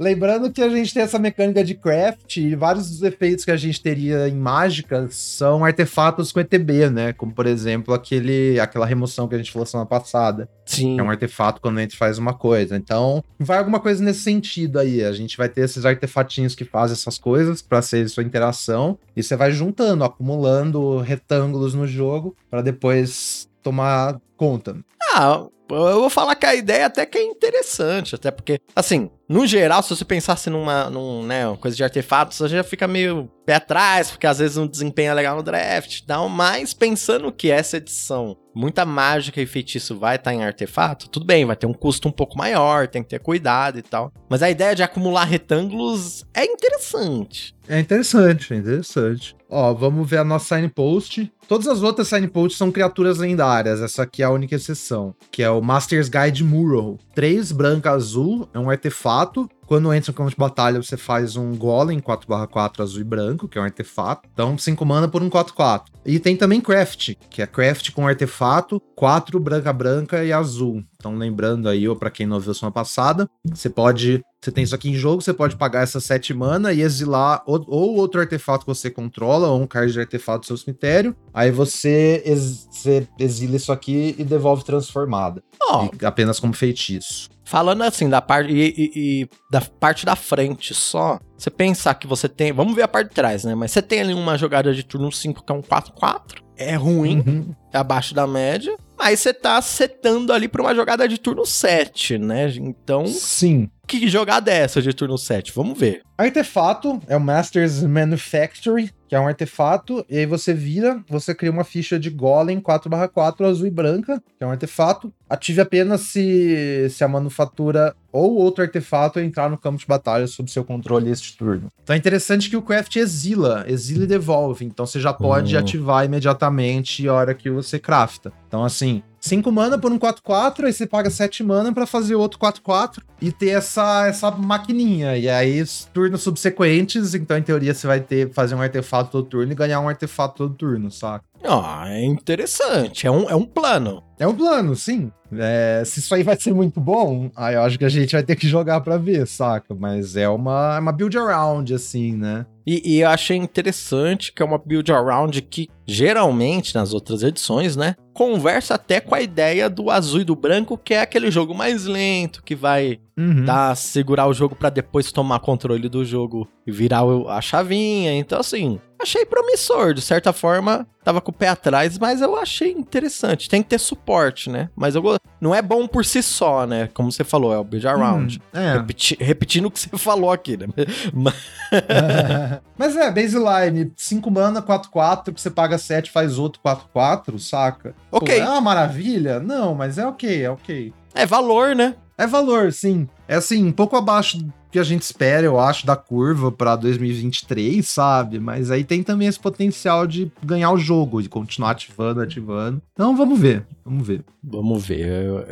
Lembrando que a gente tem essa mecânica de craft e vários dos efeitos que a gente teria em mágica são artefatos com ETB, né? Como, por exemplo, aquele, aquela remoção que a gente falou semana passada. Sim. É um artefato quando a gente faz uma coisa. Então, vai alguma coisa nesse sentido aí. A gente vai ter esses artefatinhos que fazem essas coisas para ser sua interação. E você vai juntando, acumulando retângulos no jogo para depois tomar conta. Ah, eu vou falar que a ideia até que é interessante, até porque, assim, no geral, se você pensasse numa, num, né, uma coisa de artefatos, você já fica meio pé atrás, porque às vezes não desempenha legal no draft e tal, mas pensando que essa edição, muita mágica e feitiço vai estar em artefato, tudo bem, vai ter um custo um pouco maior, tem que ter cuidado e tal. Mas a ideia de acumular retângulos é interessante. É interessante, é interessante. Ó, vamos ver a nossa signpost. Todas as outras signposts são criaturas lendárias, essa aqui é a única exceção, que é o Master's Guide Mural. 3 branca azul, é um artefato. Quando entra no campo de batalha, você faz um Golem 4/4 azul e branco, que é um artefato. Então, 5 mana por um 4/4. E tem também Craft, que é Craft com artefato, 4 branca branca e azul. Então, lembrando aí, ou pra quem não viu semana passada, você pode. Você tem isso aqui em jogo, você pode pagar essas 7 mana e exilar ou, ou outro artefato que você controla, ou um card de artefato do seu cemitério. Aí você, ex, você exila isso aqui e devolve transformada. Ó, E apenas como feitiço. Falando assim, da parte e, e- e da parte da frente só, você pensar que você tem. Vamos ver a parte de trás, né? Mas você tem ali uma jogada de turno 5 que é um 4-4. É ruim, Uhum. é abaixo da média. Mas você tá setando ali pra uma jogada de turno 7, né? Então, Sim. Que jogada é essa de turno 7? Vamos ver. Artefato é o Master's Manufactory, que é um artefato, e aí você vira, você cria uma ficha de Golem 4/4 azul e branca, que é um artefato. Ative apenas se, se a manufatura ou outro artefato entrar no campo de batalha sob seu controle este turno. Então é interessante que o craft exila, exila e devolve, então você já pode Hum. ativar imediatamente a hora que você crafta. Então assim, 5 mana por um 4-4, aí você paga 7 mana pra fazer outro 4-4 e ter essa, essa maquininha. E aí, os turnos subsequentes, então em teoria você vai ter fazer um artefato todo turno e ganhar um artefato todo turno, saca? Ó, é interessante. É um, é um plano. É um plano, sim. É, se isso aí vai ser muito bom, aí eu acho que a gente vai ter que jogar pra ver, saca? Mas é uma, é uma build around, assim, né? E, e eu achei interessante que é uma build around que, geralmente, nas outras edições, né? Conversa até com a ideia do azul e do branco, que é aquele jogo mais lento, que vai Uhum. dar, segurar o jogo pra depois tomar controle do jogo e virar a chavinha. Então, assim, achei promissor. De certa forma, tava com o pé atrás, mas eu achei interessante. Tem que ter suporte, né? Mas eu go- não é bom por si só, né? Como você falou, é o build around. Hum, é. Repeti- repetindo o que você *laughs* falou aqui, né? Mas- *laughs* Mas é, baseline, 5 mana, 4-4, que você paga 7, faz outro 4-4, saca? Ok. Pô, é uma maravilha? Não, mas é ok, é ok. é valor, né? É valor, sim. É assim, um pouco abaixo do que a gente espera, eu acho, da curva pra 2023, sabe? Mas aí tem também esse potencial de ganhar o jogo, de continuar ativando, ativando. Então vamos ver, vamos ver. Vamos ver. Eu-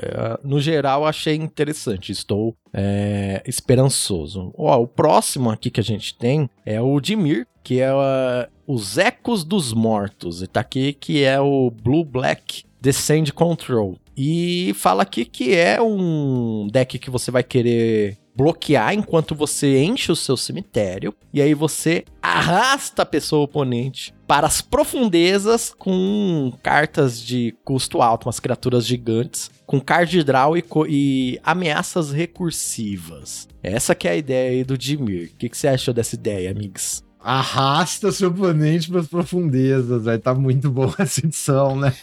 no geral, achei interessante. Estou é, esperançoso. Ó, o próximo aqui que a gente tem é o Dimir, que é ah, os Ecos dos Mortos. E tá aqui que é o Blue Black Descend Control. E fala aqui que é um deck que você vai querer bloquear enquanto você enche o seu cemitério. E aí você arrasta a pessoa oponente para as profundezas com cartas de custo alto, umas criaturas gigantes, com card draw e, e ameaças recursivas. Essa que é a ideia aí do Dimir. O que, que você achou dessa ideia, amigos? Arrasta seu oponente pras profundezas, vai tá muito boa *laughs* essa edição, né? *laughs*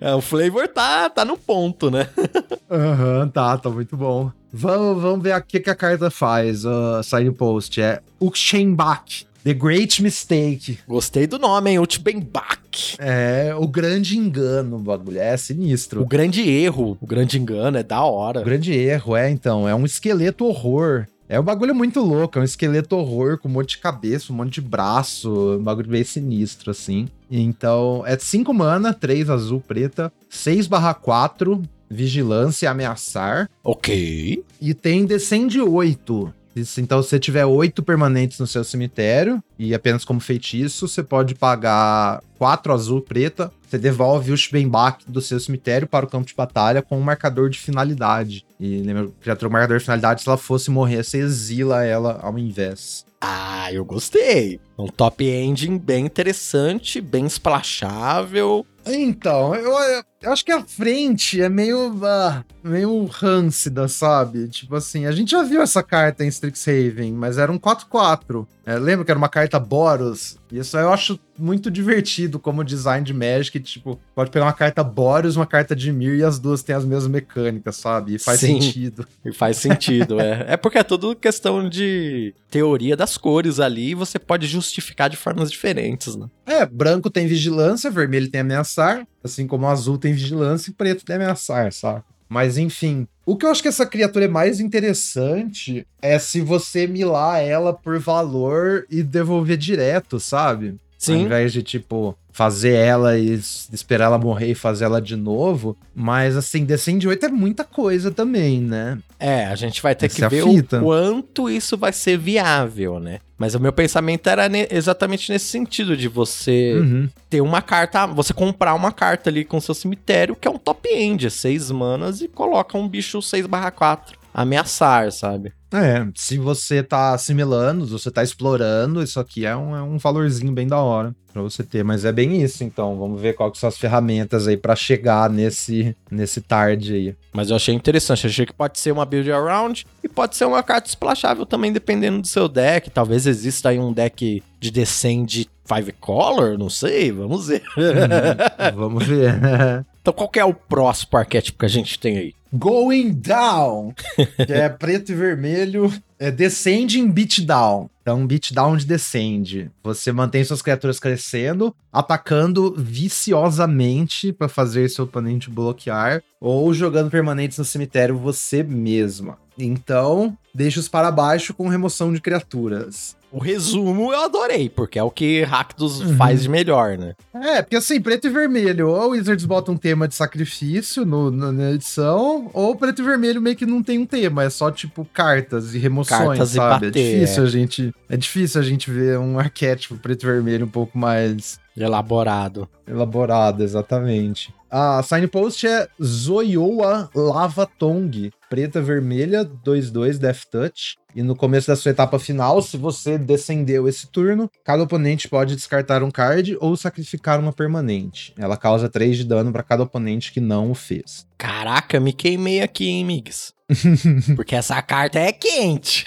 É, o flavor tá, tá no ponto, né? *laughs* Aham, tá, tá muito bom. Vamos, vamos ver o que, a carta faz, a signpost. É Ukshenbak, The Great Mistake. Gostei do nome, hein? Utbenbach. É o grande engano, o bagulho. É sinistro. O grande erro, o grande engano, é da O hora. grande erro, é, então. É um esqueleto horror. É um bagulho muito louco, é um esqueleto horror com um monte de cabeça, um monte de braço, um bagulho bem sinistro, assim. Então, é 5 mana, 3 azul, preta, 6 barra 4, vigilância e ameaçar. Ok. E tem descende 8. Então, se você tiver 8 permanentes no seu cemitério, e apenas como feitiço, você pode pagar 4 azul preta. Você devolve o Shbenbak do seu cemitério para o campo de batalha com um marcador de finalidade. E lembra, criatura marcador de finalidade, se ela fosse morrer, você exila ela ao invés. Ah, eu gostei. Um top engine bem interessante, bem splashável. Então, eu, eu acho que a frente é meio, uh, meio rancida, sabe? Tipo assim, a gente já viu essa carta em Strixhaven, mas era um 4-4. É, lembra que era uma carta Boros? Isso eu acho muito divertido como design de Magic, tipo, pode pegar uma carta Boros, uma carta de Mir e as duas têm as mesmas mecânicas, sabe? E faz Sim, sentido. E faz sentido, é. É porque é tudo questão de teoria das cores ali e você pode justificar de formas diferentes, né? É, branco tem vigilância, vermelho tem ameaçar, assim como azul tem vigilância e preto tem ameaçar, sabe? Mas enfim, o que eu acho que essa criatura é mais interessante é se você milar ela por valor e devolver direto, sabe? Sim. Ao invés de, tipo, fazer ela e esperar ela morrer e fazer ela de novo. Mas, assim, Descend 8 é muita coisa também, né? É, a gente vai ter Essa que é ver o quanto isso vai ser viável, né? Mas o meu pensamento era ne exatamente nesse sentido, de você uhum. ter uma carta, você comprar uma carta ali com seu cemitério, que é um top end, 6 manas, e coloca um bicho 6 4 ameaçar, sabe? É, se você tá assimilando, se você tá explorando, isso aqui é um, é um valorzinho bem da hora para você ter. Mas é bem isso, então. Vamos ver quais são as ferramentas aí para chegar nesse, nesse tarde aí. Mas eu achei interessante. Achei que pode ser uma build around e pode ser uma carta splashável também, dependendo do seu deck. Talvez exista aí um deck de Descend Five Color, não sei. Vamos ver. Hum, vamos ver. *laughs* então, qual é o próximo arquétipo que a gente tem aí? Going Down, *laughs* que é preto e vermelho, é Descending Beatdown. Então, Beatdown de Descende. Você mantém suas criaturas crescendo, atacando viciosamente para fazer seu oponente bloquear, ou jogando permanentes no cemitério você mesma. Então, deixa-os para baixo com remoção de criaturas. O resumo eu adorei, porque é o que Rakdos uhum. faz de melhor, né? É, porque assim, preto e vermelho, ou o Wizards bota um tema de sacrifício no, no, na edição, ou preto e vermelho meio que não tem um tema, é só tipo cartas e remoções, cartas sabe? E bater, é difícil é. a gente, é difícil a gente ver um arquétipo preto e vermelho um pouco mais elaborado. Elaborado, exatamente. A signpost é Zoyoa Lava Tong, preta vermelha, 2-2 Death Touch. E no começo da sua etapa final, se você descendeu esse turno, cada oponente pode descartar um card ou sacrificar uma permanente. Ela causa 3 de dano para cada oponente que não o fez. Caraca, me queimei aqui, hein, Migs? *laughs* Porque essa carta é quente.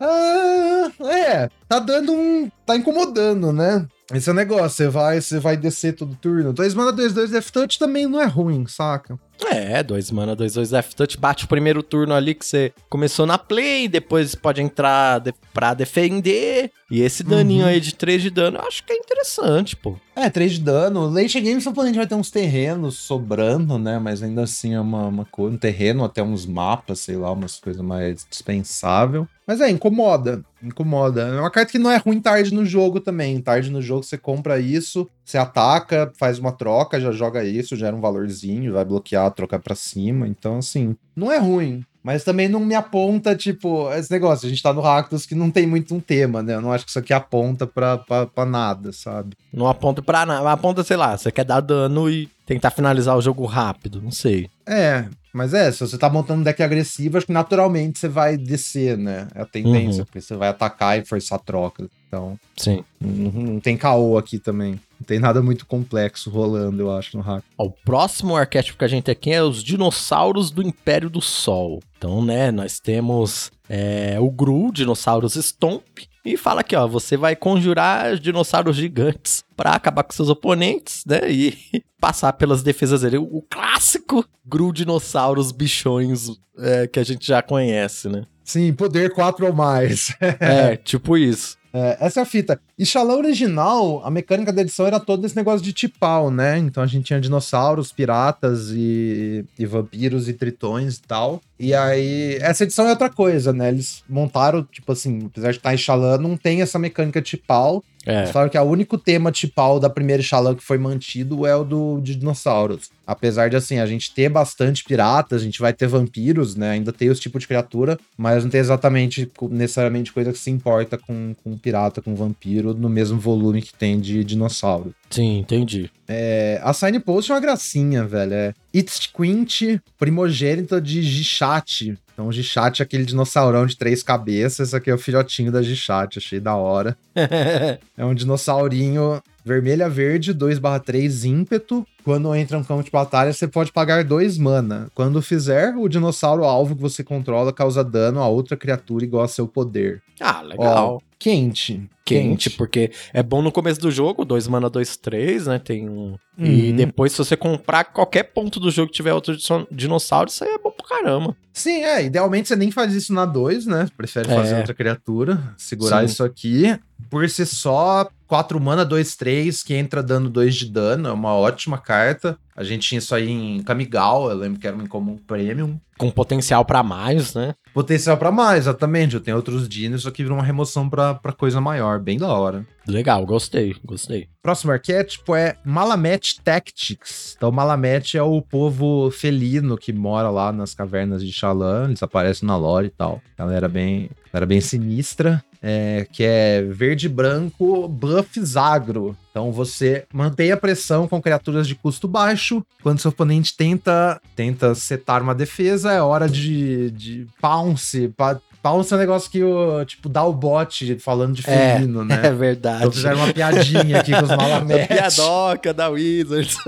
ah, é, tá dando um. tá incomodando, né? Esse é o negócio, você vai, você vai descer todo turno. 2 mana, 2, 2 Death Touch também não é ruim, saca? É, 2 mana, 2, 2 Death Touch, bate o primeiro turno ali que você começou na play, depois pode entrar de, pra defender, e esse daninho uhum. aí de 3 de dano, eu acho que é interessante, pô. É, 3 de dano. Late game, seu oponente vai ter uns terrenos sobrando, né? Mas ainda assim é uma, uma coisa, um terreno, até uns mapas, sei lá, umas coisas mais dispensável. Mas é, incomoda. Incomoda. É uma carta que não é ruim tarde no jogo também. Tarde no jogo você compra isso, você ataca, faz uma troca, já joga isso, gera um valorzinho, vai bloquear, trocar pra cima. Então, assim, não é ruim. Mas também não me aponta, tipo, esse negócio. A gente tá no Rakdos que não tem muito um tema, né? Eu não acho que isso aqui aponta pra, pra, pra nada, sabe? Não aponta pra nada. Aponta, sei lá, você quer dar dano e tentar finalizar o jogo rápido, não sei. É, mas é, se você tá montando um deck agressivo, acho que naturalmente você vai descer, né? É a tendência, uhum. porque você vai atacar e forçar troca. Então. Sim. Não, não tem caô aqui também. Não tem nada muito complexo rolando, eu acho, no hack. o próximo arquétipo que a gente tem aqui é os dinossauros do Império do Sol. Então, né, nós temos é, o Gru, dinossauros Stomp, e fala aqui, ó, você vai conjurar dinossauros gigantes para acabar com seus oponentes, né? E *laughs* passar pelas defesas dele. O clássico Gru dinossauros bichões é, que a gente já conhece, né? Sim, poder 4 ou mais. é, tipo isso. É, essa é a fita. E Xalã original, a mecânica da edição era todo esse negócio de tipal, né? Então a gente tinha dinossauros, piratas e, e vampiros e tritões e tal. E aí, essa edição é outra coisa, né? Eles montaram, tipo assim, apesar de estar em Xalã, não tem essa mecânica tipal. É. Eles falaram que o único tema tipal da primeira Xalã que foi mantido é o do de dinossauros. Apesar de, assim, a gente ter bastante piratas, a gente vai ter vampiros, né? Ainda tem os tipos de criatura, mas não tem exatamente, necessariamente, coisa que se importa com, com pirata, com vampiro, no mesmo volume que tem de dinossauro. Sim, entendi. É, a Signpost é uma gracinha, velho. É It's Quint, primogênita de Gichat. Então, o Gichat é aquele dinossaurão de três cabeças. Esse aqui é o filhotinho da Gichat, achei da hora. *laughs* É um dinossaurinho vermelha verde, 2/3 ímpeto. Quando entra no campo de batalha, você pode pagar 2 mana. Quando fizer, o dinossauro alvo que você controla causa dano a outra criatura igual a seu poder. ah, legal. Ó, quente. Quente, porque é bom no começo do jogo, 2 mana, 2, 3, né? Tem um. E Uhum. depois, se você comprar qualquer ponto do jogo que tiver outro dino- dinossauro, isso aí é bom pra caramba. Sim, é. Idealmente você nem faz isso na 2, né? Prefere fazer É. outra criatura. Segurar Sim. isso aqui. Por si só, 4 mana, 2, 3, que entra dando 2 de dano. É uma ótima carta. A gente tinha isso aí em Kamigal, eu lembro que era um incomum premium. Com potencial pra mais, né? Potencial pra mais, exatamente. Eu tenho outros dinos, só que virou uma remoção pra, pra coisa maior. Bem da hora. Legal, gostei, gostei. Próximo arquétipo é Malamet Tactics. Então, Malamet é o povo felino que mora lá nas cavernas de Xalã. Eles aparecem na lore e tal. Galera bem, galera bem sinistra. É, que é verde branco buffs agro. Então você mantém a pressão com criaturas de custo baixo. Quando seu oponente tenta, tenta setar uma defesa, é hora de, de pounce. Pa, pounce é um negócio que o, tipo, dá o bot falando de É, felino, né? *laughs* É verdade. Então fizeram uma piadinha aqui com os *laughs* A Malamet. piadoca da Wizards. *laughs*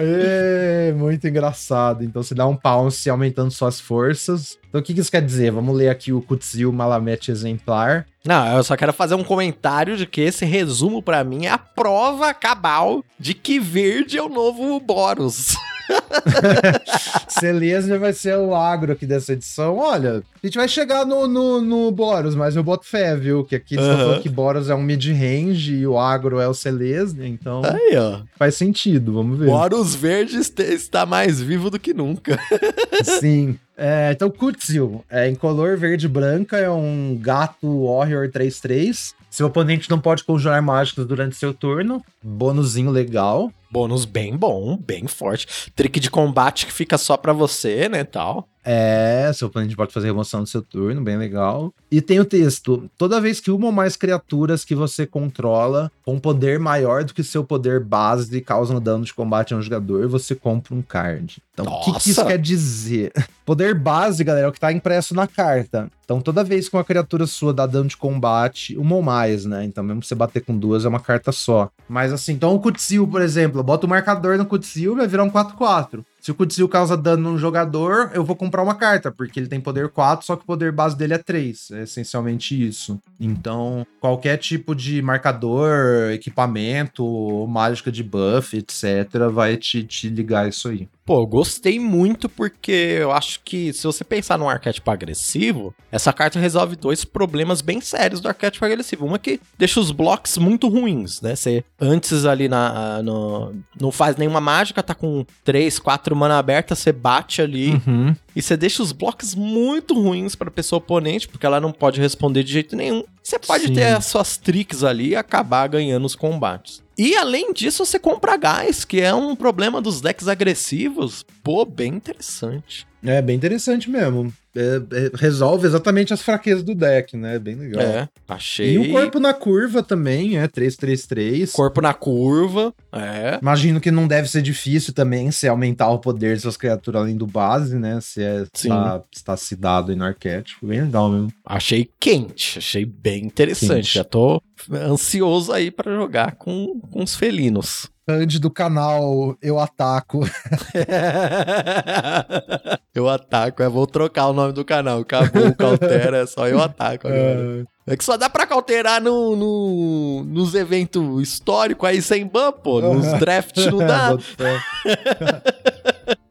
É, muito engraçado. Então você dá um pounce aumentando suas forças. Então o que, que isso quer dizer? Vamos ler aqui o Kutsil Malamet exemplar. Não, eu só quero fazer um comentário de que esse resumo pra mim é a prova cabal de que verde é o novo Boros. *laughs* Celestia vai ser o agro aqui dessa edição. Olha, a gente vai chegar no, no, no Boros, mas eu boto fé, viu? Que aqui eles estão falando que Boros é um mid-range e o agro é o Celestia, então Aí, ó. faz sentido, vamos ver. Boros verde está mais vivo do que nunca. *laughs* Sim. É, então, Kutsil, é, em color verde e branca, é um gato Warrior 3-3. Seu oponente não pode conjurar mágicas durante seu turno. Bonuzinho legal. Bônus bem bom, bem forte. Trick de combate que fica só pra você, né, tal. É, seu oponente pode fazer remoção do seu turno, bem legal. E tem o texto: toda vez que uma ou mais criaturas que você controla com poder maior do que seu poder base causam dano de combate a um jogador, você compra um card. Então, o que, que isso quer dizer? *laughs* Poder base, galera, é o que tá impresso na carta. Então, toda vez que uma criatura sua dá dano de combate, uma ou mais, né? Então, mesmo você bater com duas, é uma carta só. Mas assim, então o Kutsil, por exemplo, eu boto o marcador no Kutsil, vai virar um 4-4. Se o Kutsil causa dano num jogador, eu vou comprar uma carta, porque ele tem poder 4, só que o poder base dele é 3. É essencialmente isso. Então, qualquer tipo de marcador, equipamento, mágica de buff, etc., vai te, te ligar isso aí. Pô, eu gostei muito porque eu acho que se você pensar num arquétipo agressivo, essa carta resolve dois problemas bem sérios do arquétipo agressivo. Uma que deixa os blocos muito ruins, né? Você antes ali na, no, não faz nenhuma mágica, tá com 3, 4 mana aberta, você bate ali Uhum. e você deixa os blocos muito ruins pra pessoa oponente, porque ela não pode responder de jeito nenhum. Você pode Sim. ter as suas tricks ali e acabar ganhando os combates. E além disso, você compra gás, que é um problema dos decks agressivos. Pô, bem interessante. É bem interessante mesmo. É- é- resolve exatamente as fraquezas do deck, né? Bem legal. É, achei. E o corpo na curva também, é 333. Corpo na curva. É. Imagino que não deve ser difícil também se aumentar o poder de suas criaturas além do base, né? Se é, Sim. está, está cidado aí no arquétipo. Bem legal mesmo. Achei quente. Achei bem interessante. Quente. Já tô ansioso aí pra jogar com, com os felinos. Andy do canal Eu Ataco. *laughs* *laughs* eu ataco, é, vou trocar o nome do canal. Acabou o Cautera, é só eu ataco agora. É que só dá pra cauterar no, no- nos eventos históricos aí sem ban, pô. Nos draft não dá. *laughs*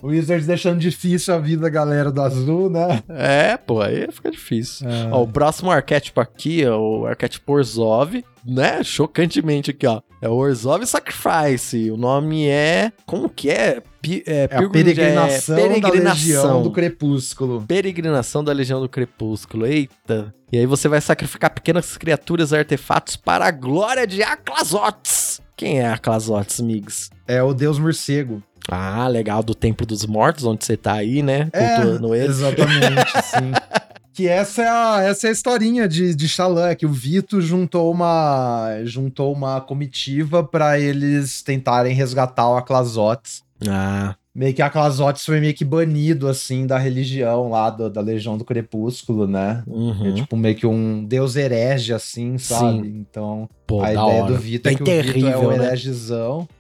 Wizards deixando difícil a vida da galera do azul, né? É, pô, aí fica difícil. É. Ó, o próximo arquétipo aqui é o arquétipo Orzhov, né? Chocantemente aqui, ó. É o Orzhov Sacrifice. O nome é. Como que é? Pi- é, É a peregrinação, é, da Legião do Crepúsculo. Peregrinação da Legião do Crepúsculo. Eita. E aí você vai sacrificar pequenas criaturas e artefatos para a glória de Aclazotes. Quem é Aclazotes, migs? É o Deus Morcego. Ah, legal, do Templo dos Mortos, onde você tá aí, né? Cultuando é, ele. exatamente, sim. *laughs* Que essa é a, essa é a historinha de, de Xalã, que o Vito juntou uma, juntou uma comitiva pra eles tentarem resgatar o Aclazotes. Ah, Meio que Aclazotes foi meio que banido, assim, da religião lá, do- da Legião do Crepúsculo, né? uhum. É tipo meio que um deus herege, assim, sabe? Então, Pô, a ideia hora. do Vitor é Bem que o Vitor é terrível, o né?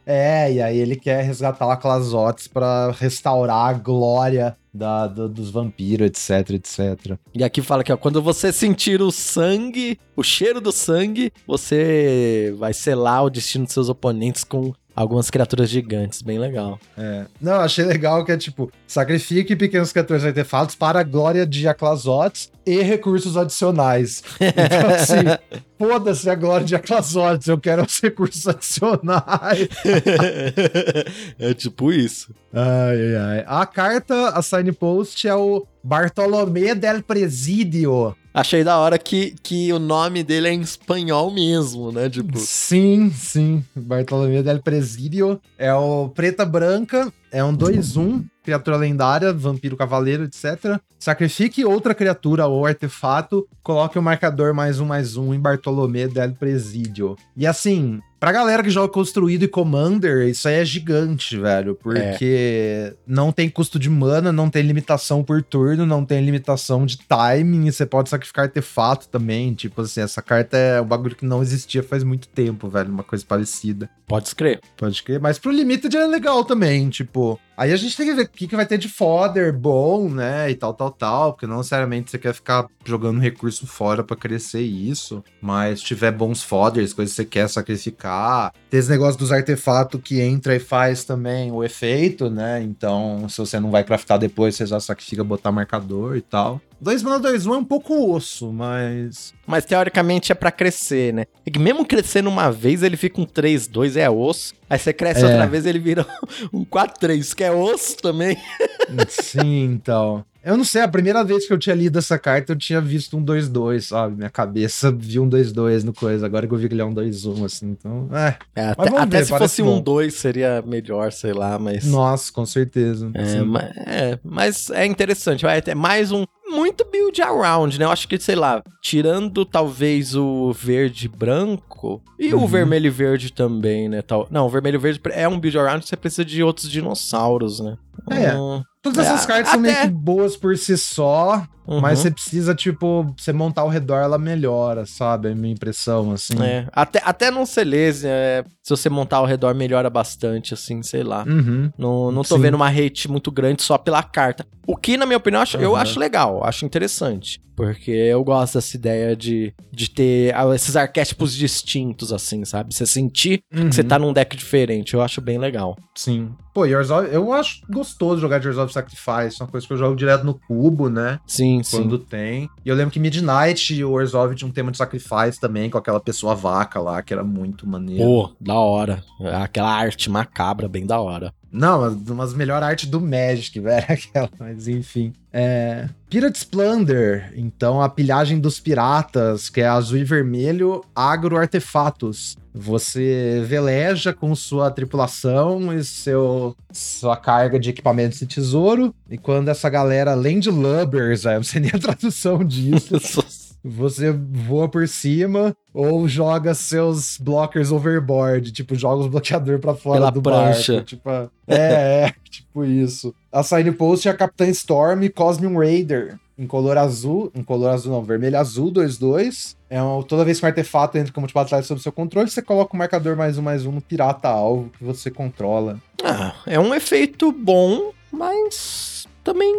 É, e aí ele quer resgatar o Aclazotes pra restaurar a glória da, do- dos vampiros, etc, etc. E aqui fala que ó, quando você sentir o sangue, o cheiro do sangue, você vai selar o destino dos seus oponentes com algumas criaturas gigantes. Bem legal. É. Não, achei legal que é tipo, sacrifique pequenos criaturas e artefatos para a glória de Aclazotes e recursos adicionais. Então, assim, *laughs* foda-se a glória de Aclazotes, eu quero os recursos adicionais. *laughs* é tipo isso. Ai, ai, ai. A carta, a signpost, é o Bartolomé del Presidio. Achei da hora que, que o nome dele é em espanhol mesmo, né? Tipo, Sim, sim. Bartolomé del Presidio. É o preta branca, é um 2-1, criatura lendária, vampiro cavaleiro, etc. Sacrifique outra criatura ou artefato, coloque o marcador mais um mais um em Bartolomé del Presidio. E assim, pra galera que joga construído e commander, isso aí é gigante, velho. Porque não tem custo de mana, não tem limitação por turno, não tem limitação de timing, e você pode sacrificar artefato também. Tipo assim, essa carta é um bagulho que não existia faz muito tempo, velho. Uma coisa parecida. pode escrever. Pode crer. Mas pro Limited é legal também, tipo. Aí a gente tem que ver o que, que vai ter de fodder bom, né? E tal, tal, tal. Porque não necessariamente você quer ficar jogando recurso fora pra crescer isso. Mas tiver bons fodders, coisas que você quer sacrificar. Tem esse negócio dos artefatos que entra e faz também o efeito, né? Então, se você não vai craftar depois, você já sacrifica botar marcador e tal. 2 mana 2 1 é um pouco osso, mas. Mas teoricamente é pra crescer, né? É que mesmo crescendo uma vez, ele fica um 3-2, é osso. Aí você cresce É. outra vez, ele vira *laughs* um 4-3, que é osso também. Sim, então. Eu não sei, a primeira vez que eu tinha lido essa carta, eu tinha visto um 2-2, sabe? Minha cabeça viu um 2-2 no coisa. Agora que eu vi que ele é um 2-1, assim, então. É. É, Mas até até ver, se fosse bom. um 2 seria melhor, sei lá, mas. Nossa, com certeza. É, Sim. ma- é, mas é interessante, vai ter mais um muito build around, né? Eu acho que, sei lá, tirando talvez o verde e branco e o Uhum. vermelho e verde também, né? Tal. Não, o vermelho e verde é um build around, você precisa de outros dinossauros, né? É. Hum, Todas essas é, cartas são meio até- que boas por si só, uhum. mas você precisa, tipo, você montar ao redor, ela melhora, sabe? É a minha impressão, assim. É, até, até não Celeste, é, se você montar ao redor, melhora bastante, assim, sei lá. Uhum. Não, não tô Sim. vendo uma hate muito grande só pela carta. O que, na minha opinião, eu acho, eu Uhum. acho legal, acho interessante. Porque eu gosto dessa ideia de, de ter ah, esses arquétipos distintos, assim, sabe? Você sentir Uhum. que você tá num deck diferente, eu acho bem legal. Sim. Pô, Yours of, eu acho gostoso jogar Yours of Sacrifice, é uma coisa que eu jogo direto no cubo, né? Sim, sim. quando tem. E eu lembro que Midnight e o Orzhov tinha um tema de Sacrifice também, com aquela pessoa vaca lá, que era muito maneiro. Pô, da hora. Aquela arte macabra, bem da hora. Não, uma das melhores artes do Magic, *laughs* velho, aquela, mas enfim. É... Pirate Splendor, então a pilhagem dos piratas, que é azul e vermelho, agro artefatos. Você veleja com sua tripulação e seu, sua carga de equipamentos e tesouro. E quando essa galera, além de lubbers, eu não sei nem a *laughs* tradução disso, você voa por cima ou joga seus blockers overboard, tipo, joga os bloqueadores pra fora Pela do prancha. barco. Tipo, é, é, *laughs* tipo isso. A signpost é a Capitã Storm e Cosmium Raider. Em color azul, em color azul não, vermelho azul, 2-2. É um, toda vez que um artefato entra como de batalha sob seu controle, você coloca o marcador mais um mais um no pirata alvo que você controla. Ah, é um efeito bom, mas também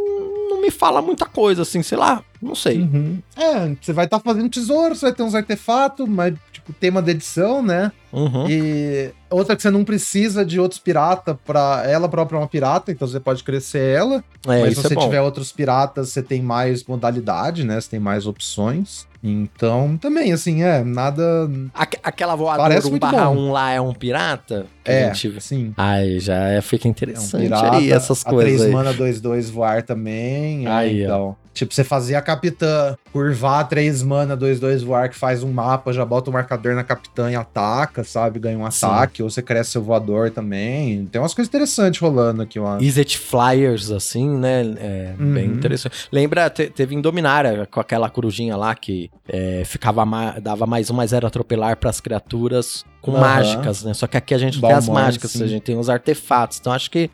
não me fala muita coisa, assim, sei lá, não sei. Uhum. É, você vai estar fazendo tesouro, você vai ter uns artefatos, mas, tipo, tema da edição, né? Uhum. E outra que você não precisa de outros piratas para ela própria é uma pirata, então você pode crescer ela. É, mas se é você bom. tiver outros piratas, você tem mais modalidade, né? Você tem mais opções. Então, também, assim, é, nada. Aque- aquela voadora Parece 1 muito barra bom. 1 lá é um pirata? É, a gente... sim. Ai, já é, fica É um interessante pirata. aí essas a coisas 3 aí. mana 2-2 voar também. é, Aí, ó. Tipo, você fazia a capitã curvar 3 mana 2-2 voar, que faz um mapa, já bota o marcador na capitã e ataca, sabe? Ganha um Sim. ataque, ou você cresce seu voador também. Tem umas coisas interessantes rolando aqui, ó. Izzet Flyers, assim, né? É Uhum. bem interessante. Lembra, te- teve em Dominária, com aquela corujinha lá que é, ficava ma- dava mais um, mais zero atropelar pras criaturas com Aham. mágicas, né? Só que aqui a gente não tem as Balmor, mágicas, sim. a gente tem os artefatos. Então acho que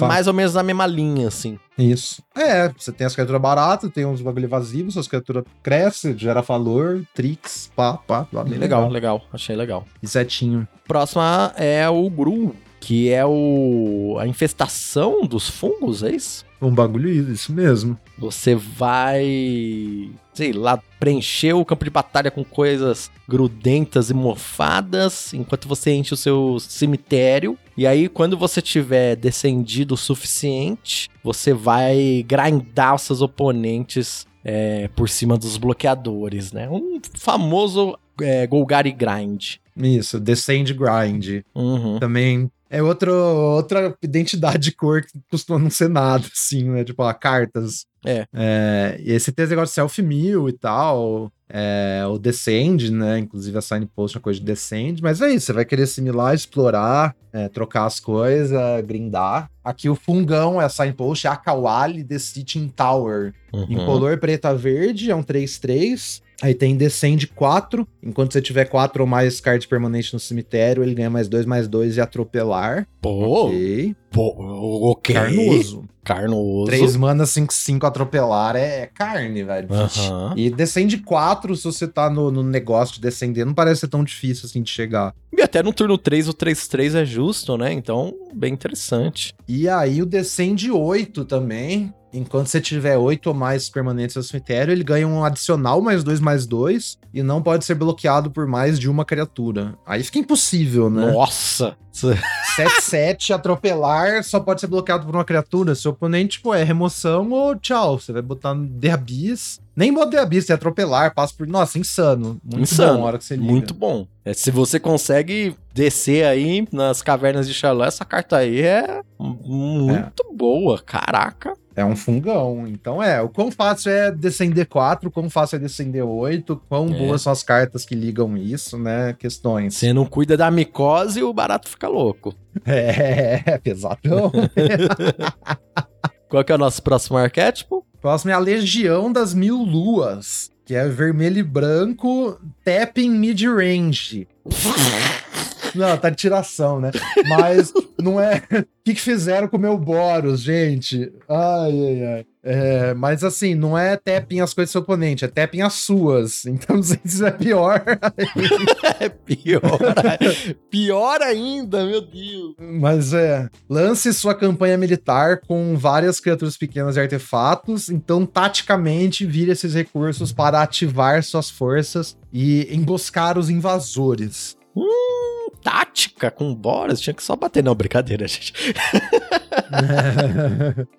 mais ou menos na mesma linha, assim. Isso. É, você tem as criaturas baratas, tem uns bagulho evasivos, suas criaturas crescem, gera valor, tricks, pá, pá. Bem Legal, legal. Achei legal. E setinho. Próxima é o Gru, que é o a infestação dos fungos, é isso? Um bagulho isso mesmo. Você vai, sei lá, preencher o campo de batalha com coisas grudentas e mofadas, enquanto você enche o seu cemitério. E aí, quando você tiver descendido o suficiente, você vai grindar os seus oponentes é, por cima dos bloqueadores, né? Um famoso é, Golgari Grind. Isso, Descend Grind. Uhum. Também é outro, outra identidade de cor que costuma não ser nada, assim, né? Tipo, ó, cartas. É. é e esse tem esse negócio de self-mill e tal. É, o Descend, né? Inclusive a Signpost é uma coisa de Descend. Mas é isso, você vai querer assimilar, explorar, é, trocar as coisas, grindar. Aqui o fungão é a Signpost, é a Kawali The Sitting Tower. Em uhum. color preta verde, é um 3-3. Aí tem Descend 4. Enquanto você tiver 4 ou mais cards permanentes no cemitério, ele ganha mais 2, mais 2 e atropelar. Pô, Ok. Pô, ok. Carnoso. Carnoso. 3 mana, 5, 5 atropelar é, é carne, velho. Aham. E Descend 4, se você tá no, no negócio de descender, não parece ser tão difícil assim de chegar. E até no turno 3 o 3-3 é justo, né? Então, bem interessante. E aí o Descend 8 também. Enquanto você tiver 8 ou mais permanentes no cemitério, ele ganha um adicional mais 2 mais 2 e não pode ser bloqueado por mais de uma criatura. Aí fica impossível, né? Nossa! 7-7, atropelar, só pode ser bloqueado por uma criatura. Seu oponente, pô, é remoção ou tchau. Você vai botar no The Abyss. Nem bota The Abyss, é atropelar, passa por. Nossa, insano. Muito Insano. bom hora que você liga. Muito bom. É, se você consegue descer aí nas cavernas de Xalã, essa carta aí é muito boa. Caraca. É um fungão. Então é, o quão fácil é descender 4, quão fácil é descender 8, quão É. boas são as cartas que ligam isso, né? Questões. Você não cuida da micose, o barato fica louco. *laughs* É, pesadão. *laughs* Qual que é o nosso próximo arquétipo? Próximo é a Legião das Mil Luas, que é vermelho e branco, tapping mid-range. Não, tá de tiração, né? Mas não é. O que, que fizeram com o meu Boros, gente? Ai, ai, ai. É, mas assim, não é tapping as coisas do seu oponente, é tapping as suas. Então não sei se isso é pior. *laughs* É pior. pior ainda, meu Deus. Mas é. Lance sua campanha militar com várias criaturas pequenas e artefatos. Então, taticamente, vire esses recursos para ativar suas forças e emboscar os invasores. Tática com Boras, tinha que só bater. Não, brincadeira, gente. *laughs*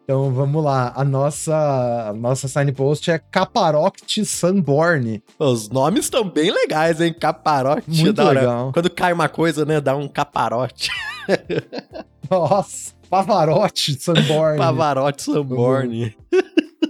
então vamos lá. A nossa, a nossa signpost é Caparoct Sunborn. Os nomes estão bem legais, hein? Caparote. Muito legal. Quando cai uma coisa, né? Dá um caparote. *laughs* Nossa, Pavarotti Sunborn. Pavarote Sanborn.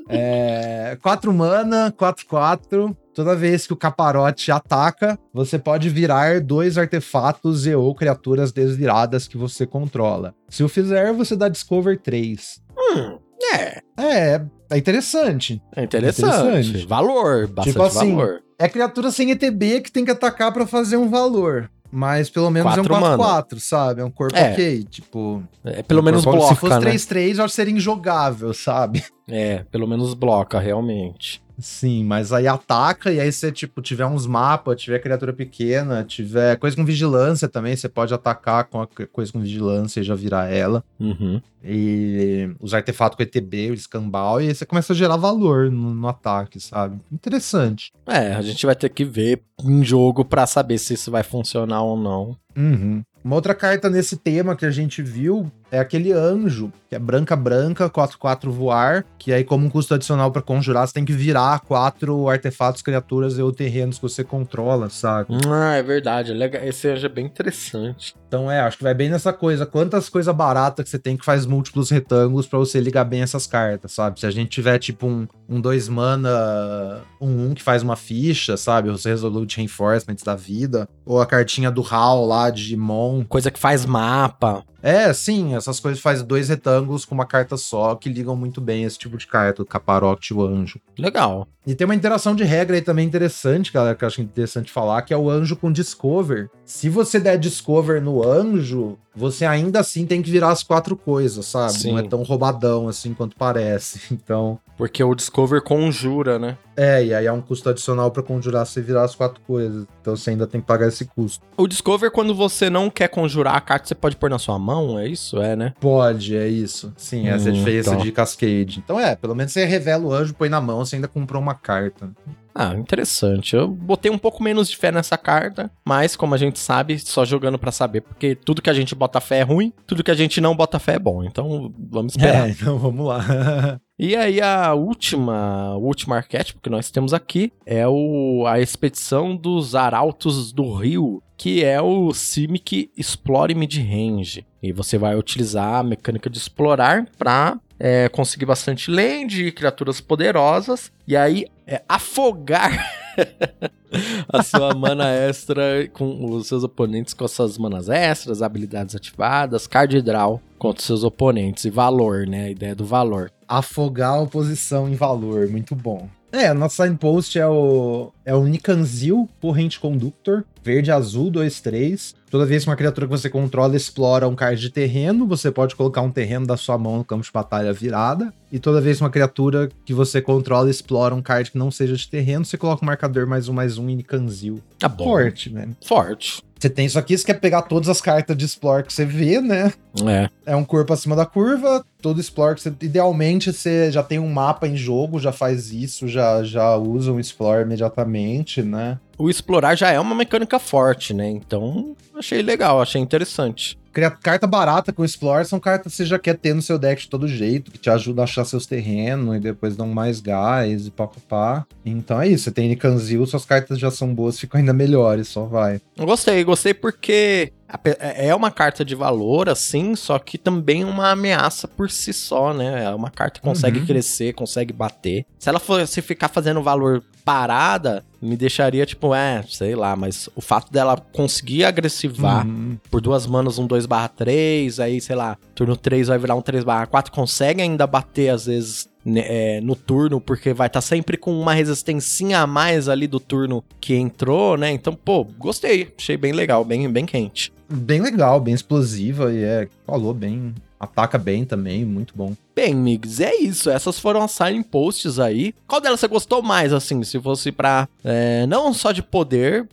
É, 4 mana, 4-4. Toda vez que o caparote ataca, você pode virar dois artefatos e ou criaturas desviradas que você controla. Se o fizer, você dá Discover 3. Hum, é, É, é interessante. é interessante. Interessante. Valor, bastante Tipo assim, valor. É criatura sem ETB que tem que atacar pra fazer um valor. Mas pelo menos Quatro é um mana. 4-4, sabe? É um corpo É. ok. Tipo. É, pelo um menos bloca, Se fosse né? 3-3, já seria injogável, sabe? É, pelo menos bloca, realmente. Sim, mas aí ataca e aí você, tipo, tiver uns mapas, tiver criatura pequena, tiver coisa com vigilância também, você pode atacar com a coisa com vigilância e já virar ela. Uhum. E os artefatos com ETB, o escambau, e aí você começa a gerar valor no, no, ataque, sabe? Interessante. É, a gente vai ter que ver em jogo para saber se isso vai funcionar ou não. Uhum. Uma outra carta nesse tema que a gente viu é aquele anjo, que é branca branca, 4-4 voar, que aí como um custo adicional para conjurar, você tem que virar quatro artefatos, criaturas ou terrenos que você controla, sabe? Ah, é verdade. Esse anjo é bem interessante. Então é, acho que vai bem nessa coisa. Quantas coisas baratas que você tem que faz múltiplos retângulos para você ligar bem essas cartas, sabe? Se a gente tiver tipo um 2 um mana, um 1 um que faz uma ficha, sabe? Os Resolute Reinforcements da vida, ou a cartinha do HAL lá de Mon. Coisa que faz mapa. É, sim, essas coisas faz dois retângulos com uma carta só que ligam muito bem esse tipo de carta, o Caparote e o Anjo. Legal. E tem uma interação de regra aí também interessante, galera, que eu acho interessante falar, que é o Anjo com Discover. Se você der Discover no Anjo, você ainda assim tem que virar as quatro coisas, sabe? Sim. Não é tão roubadão assim quanto parece. *laughs* Então. Porque o Discover conjura, né? É, e aí é um custo adicional para conjurar você virar as quatro coisas. Então você ainda tem que pagar esse custo. O Discover, quando você não quer conjurar a carta, você pode pôr na sua mão, é isso? É, né? Pode, é isso. Sim, essa hum, é a diferença então. de Cascade. Então é, pelo menos você revela o anjo, põe na mão, você ainda comprou uma carta. Ah, interessante. Eu botei um pouco menos de fé nessa carta, mas como a gente sabe, só jogando para saber, porque tudo que a gente bota fé é ruim, tudo que a gente não bota fé é bom. Então, vamos esperar. É, então vamos lá. *laughs* E aí a última, o último arquétipo que nós temos aqui é o, a expedição dos Arautos do Rio, que é o Simic Explore Mid-Range. E você vai utilizar a mecânica de explorar para é, conseguir bastante land, criaturas poderosas, e aí é, afogar *laughs* a sua mana extra com os seus oponentes com as suas manas extras, habilidades ativadas, card draw contra os seus oponentes e valor, né? A ideia do valor. Afogar a oposição em valor, muito bom. É, nosso signpost é o, é o Nikanzil, Corrente Conductor, verde, azul, 2, 3. Toda vez que uma criatura que você controla explora um card de terreno, você pode colocar um terreno da sua mão no campo de batalha virada. E toda vez que uma criatura que você controla explora um card que não seja de terreno, você coloca um marcador mais um, mais um em Nikanzil. Tá bom. Forte, né? Forte. Você tem isso aqui, você quer pegar todas as cartas de Explore que você vê, né? É. É um corpo acima da curva, todo Explore que você. Idealmente você já tem um mapa em jogo, já faz isso, já, já usa um Explore imediatamente, né? O explorar já é uma mecânica forte, né? Então, achei legal, achei interessante. Carta barata com Explore são cartas que você já quer ter no seu deck de todo jeito, que te ajuda a achar seus terrenos e depois dão mais gás e papapá. Então é isso, você tem Nikanzil, suas cartas já são boas, ficam ainda melhores, só vai. Gostei, gostei porque é, é uma carta de valor, assim, só que também uma ameaça por si só, né? É uma carta que consegue uhum. crescer, consegue bater. Se ela fosse ficar fazendo valor parada, me deixaria tipo, é, sei lá, mas o fato dela conseguir agressivar uhum. por duas manas um 2 barra 3, aí, sei lá, turno 3 vai virar um 3 barra 4, consegue ainda bater às vezes né, é, no turno, porque vai estar tá sempre com uma resistência a mais ali do turno que entrou, né? Então, pô, gostei, achei bem legal, bem, bem quente. Bem legal, bem explosiva e é, falou bem, ataca bem também, muito bom. Bem, Migs, é isso. Essas foram as sign posts aí. Qual delas você gostou mais, assim, se fosse pra. É, não só de poder.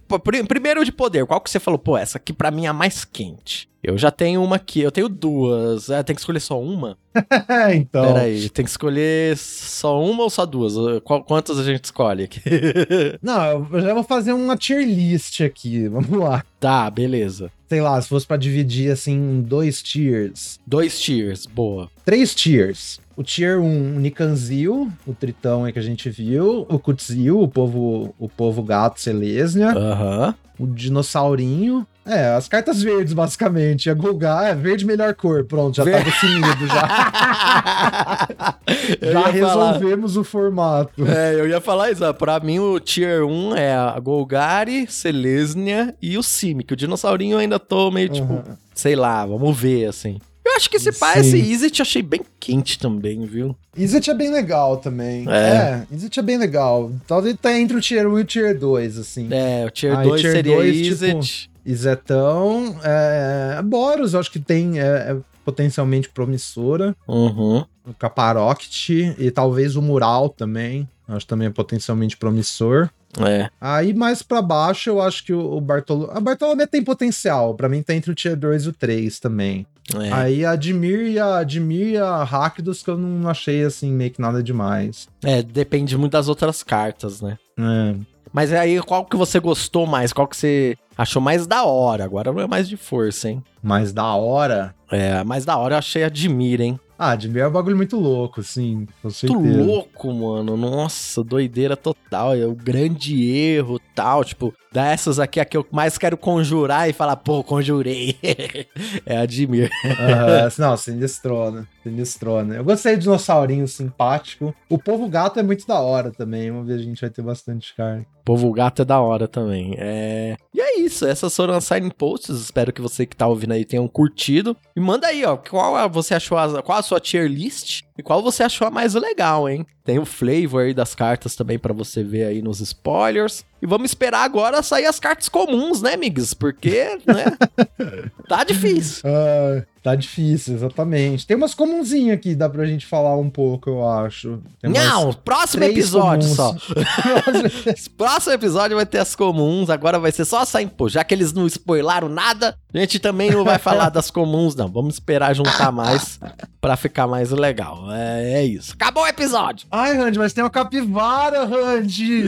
Primeiro de poder, qual que você falou? Pô, essa aqui pra mim é a mais quente. Eu já tenho uma aqui, eu tenho duas. É, tem que escolher só uma? *laughs* então. Peraí, tem que escolher só uma ou só duas? Qu quantas a gente escolhe aqui? *laughs* Não, eu já vou fazer uma tier list aqui. *laughs* Vamos lá. Tá, beleza. Sei lá, se fosse para dividir assim em dois tiers. Dois tiers, boa. Três tiers. O Tier 1, o Nikanzil, o Tritão aí que a gente viu. O Kutzil, o povo, o povo gato Selesnia. Aham. O Dinossaurinho. É, as cartas verdes, basicamente. A Golgar é verde melhor cor. Pronto, já Ver... tá definido. Já, *laughs* já resolvemos falar... o formato. É, eu ia falar isso. Pra mim, o Tier 1 é a Golgari, Selesnia e o Simic. O Dinossaurinho eu ainda tô meio tipo, uhum. sei lá, vamos ver, assim. Eu acho que esse pai, esse Izzet, achei bem quente também, viu? Izzet é bem legal também. É, é Izzet é bem legal. Talvez tá entre o Tier 1 e o Tier 2, assim. É, o Tier ah, 2 tier seria 2, Izzet. Tipo, Izetão. É, Boros, eu acho que tem. É, é potencialmente promissora. Uhum. O Caparoct e talvez o Mural também. Acho também é potencialmente promissor. É. Aí mais pra baixo eu acho que o, o Bartolo... A Bartolomé tem potencial. Pra mim tá entre o Tier 2 e o 3 também. É. Aí a Admir e a Admir e a Rakdos que eu não achei assim meio que nada demais. É, depende muito das outras cartas, né? É. Mas aí, qual que você gostou mais? Qual que você achou mais da hora? Agora não é mais de força, hein? Mas da hora. É, mais da hora eu achei Admira, hein? Ah, Admir é um bagulho muito louco, assim, com Muito louco, mano. Nossa, doideira total. É o grande erro tal. Tipo, dessas aqui, a que eu mais quero conjurar e falar, pô, conjurei. *laughs* é Admir. Aham, *laughs* não, sinistrona. Sinistrona. Eu gostei do dinossaurinho simpático. O povo gato é muito da hora também. Vamos ver, a gente vai ter bastante carne. Povo gato é da hora também. É... E é isso, essas foram as sign posts. Espero que você que tá ouvindo aí tenham curtido. E manda aí, ó, qual a- você achou a, qual a sua tier list e qual você achou a mais legal, hein? Tem o flavor aí das cartas também pra você ver aí nos spoilers. E vamos esperar agora sair as cartas comuns, né, Migs? Porque, *laughs* né? tá difícil. Ah, tá difícil, exatamente. Tem umas comunzinhas aqui, dá pra gente falar um pouco, eu acho. Não, próximo episódio comuns. só. *laughs* Próximo episódio vai ter as comuns, agora vai ser só a sign post. Já que eles não spoilaram nada, a gente também não vai falar das comuns, não. Vamos esperar juntar mais pra ficar mais legal. É, é isso. Acabou o episódio. Ai, Randy, mas tem uma capivara, Randy!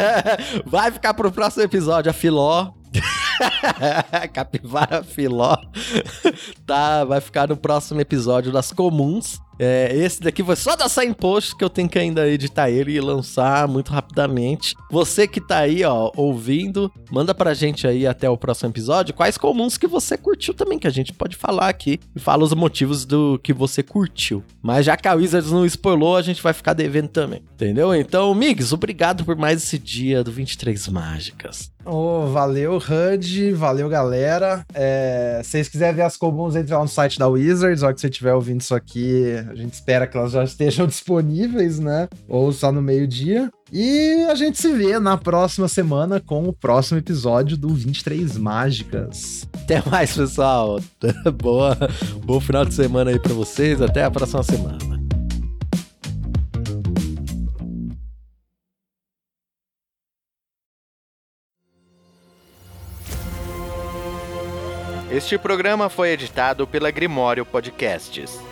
*laughs* Vai ficar pro próximo episódio a Filó. *laughs* Capivara Filó. tá, vai ficar no próximo episódio das comuns. É, esse daqui foi só da Sign Post que eu tenho que ainda editar ele e lançar muito rapidamente. Você que tá aí, ó, ouvindo, manda pra gente aí até o próximo episódio quais comuns que você curtiu também, que a gente pode falar aqui e fala os motivos do que você curtiu. Mas já que a Wizards não spoilou, a gente vai ficar devendo também, entendeu? Então, Migs, obrigado por mais esse dia do 23 Mágicas. Ô, valeu, Randy, valeu, galera. É, se vocês quiserem ver as comuns, entre lá no site da Wizards. Hora que você estiver ouvindo isso aqui, a gente espera que elas já estejam *laughs* disponíveis, né? Ou só no meio-dia. E a gente se vê na próxima semana com o próximo episódio do 23 Mágicas. Até mais, pessoal. *laughs* Boa, bom final de semana aí pra vocês. Até a próxima semana. Este programa foi editado pela Grimório Podcasts.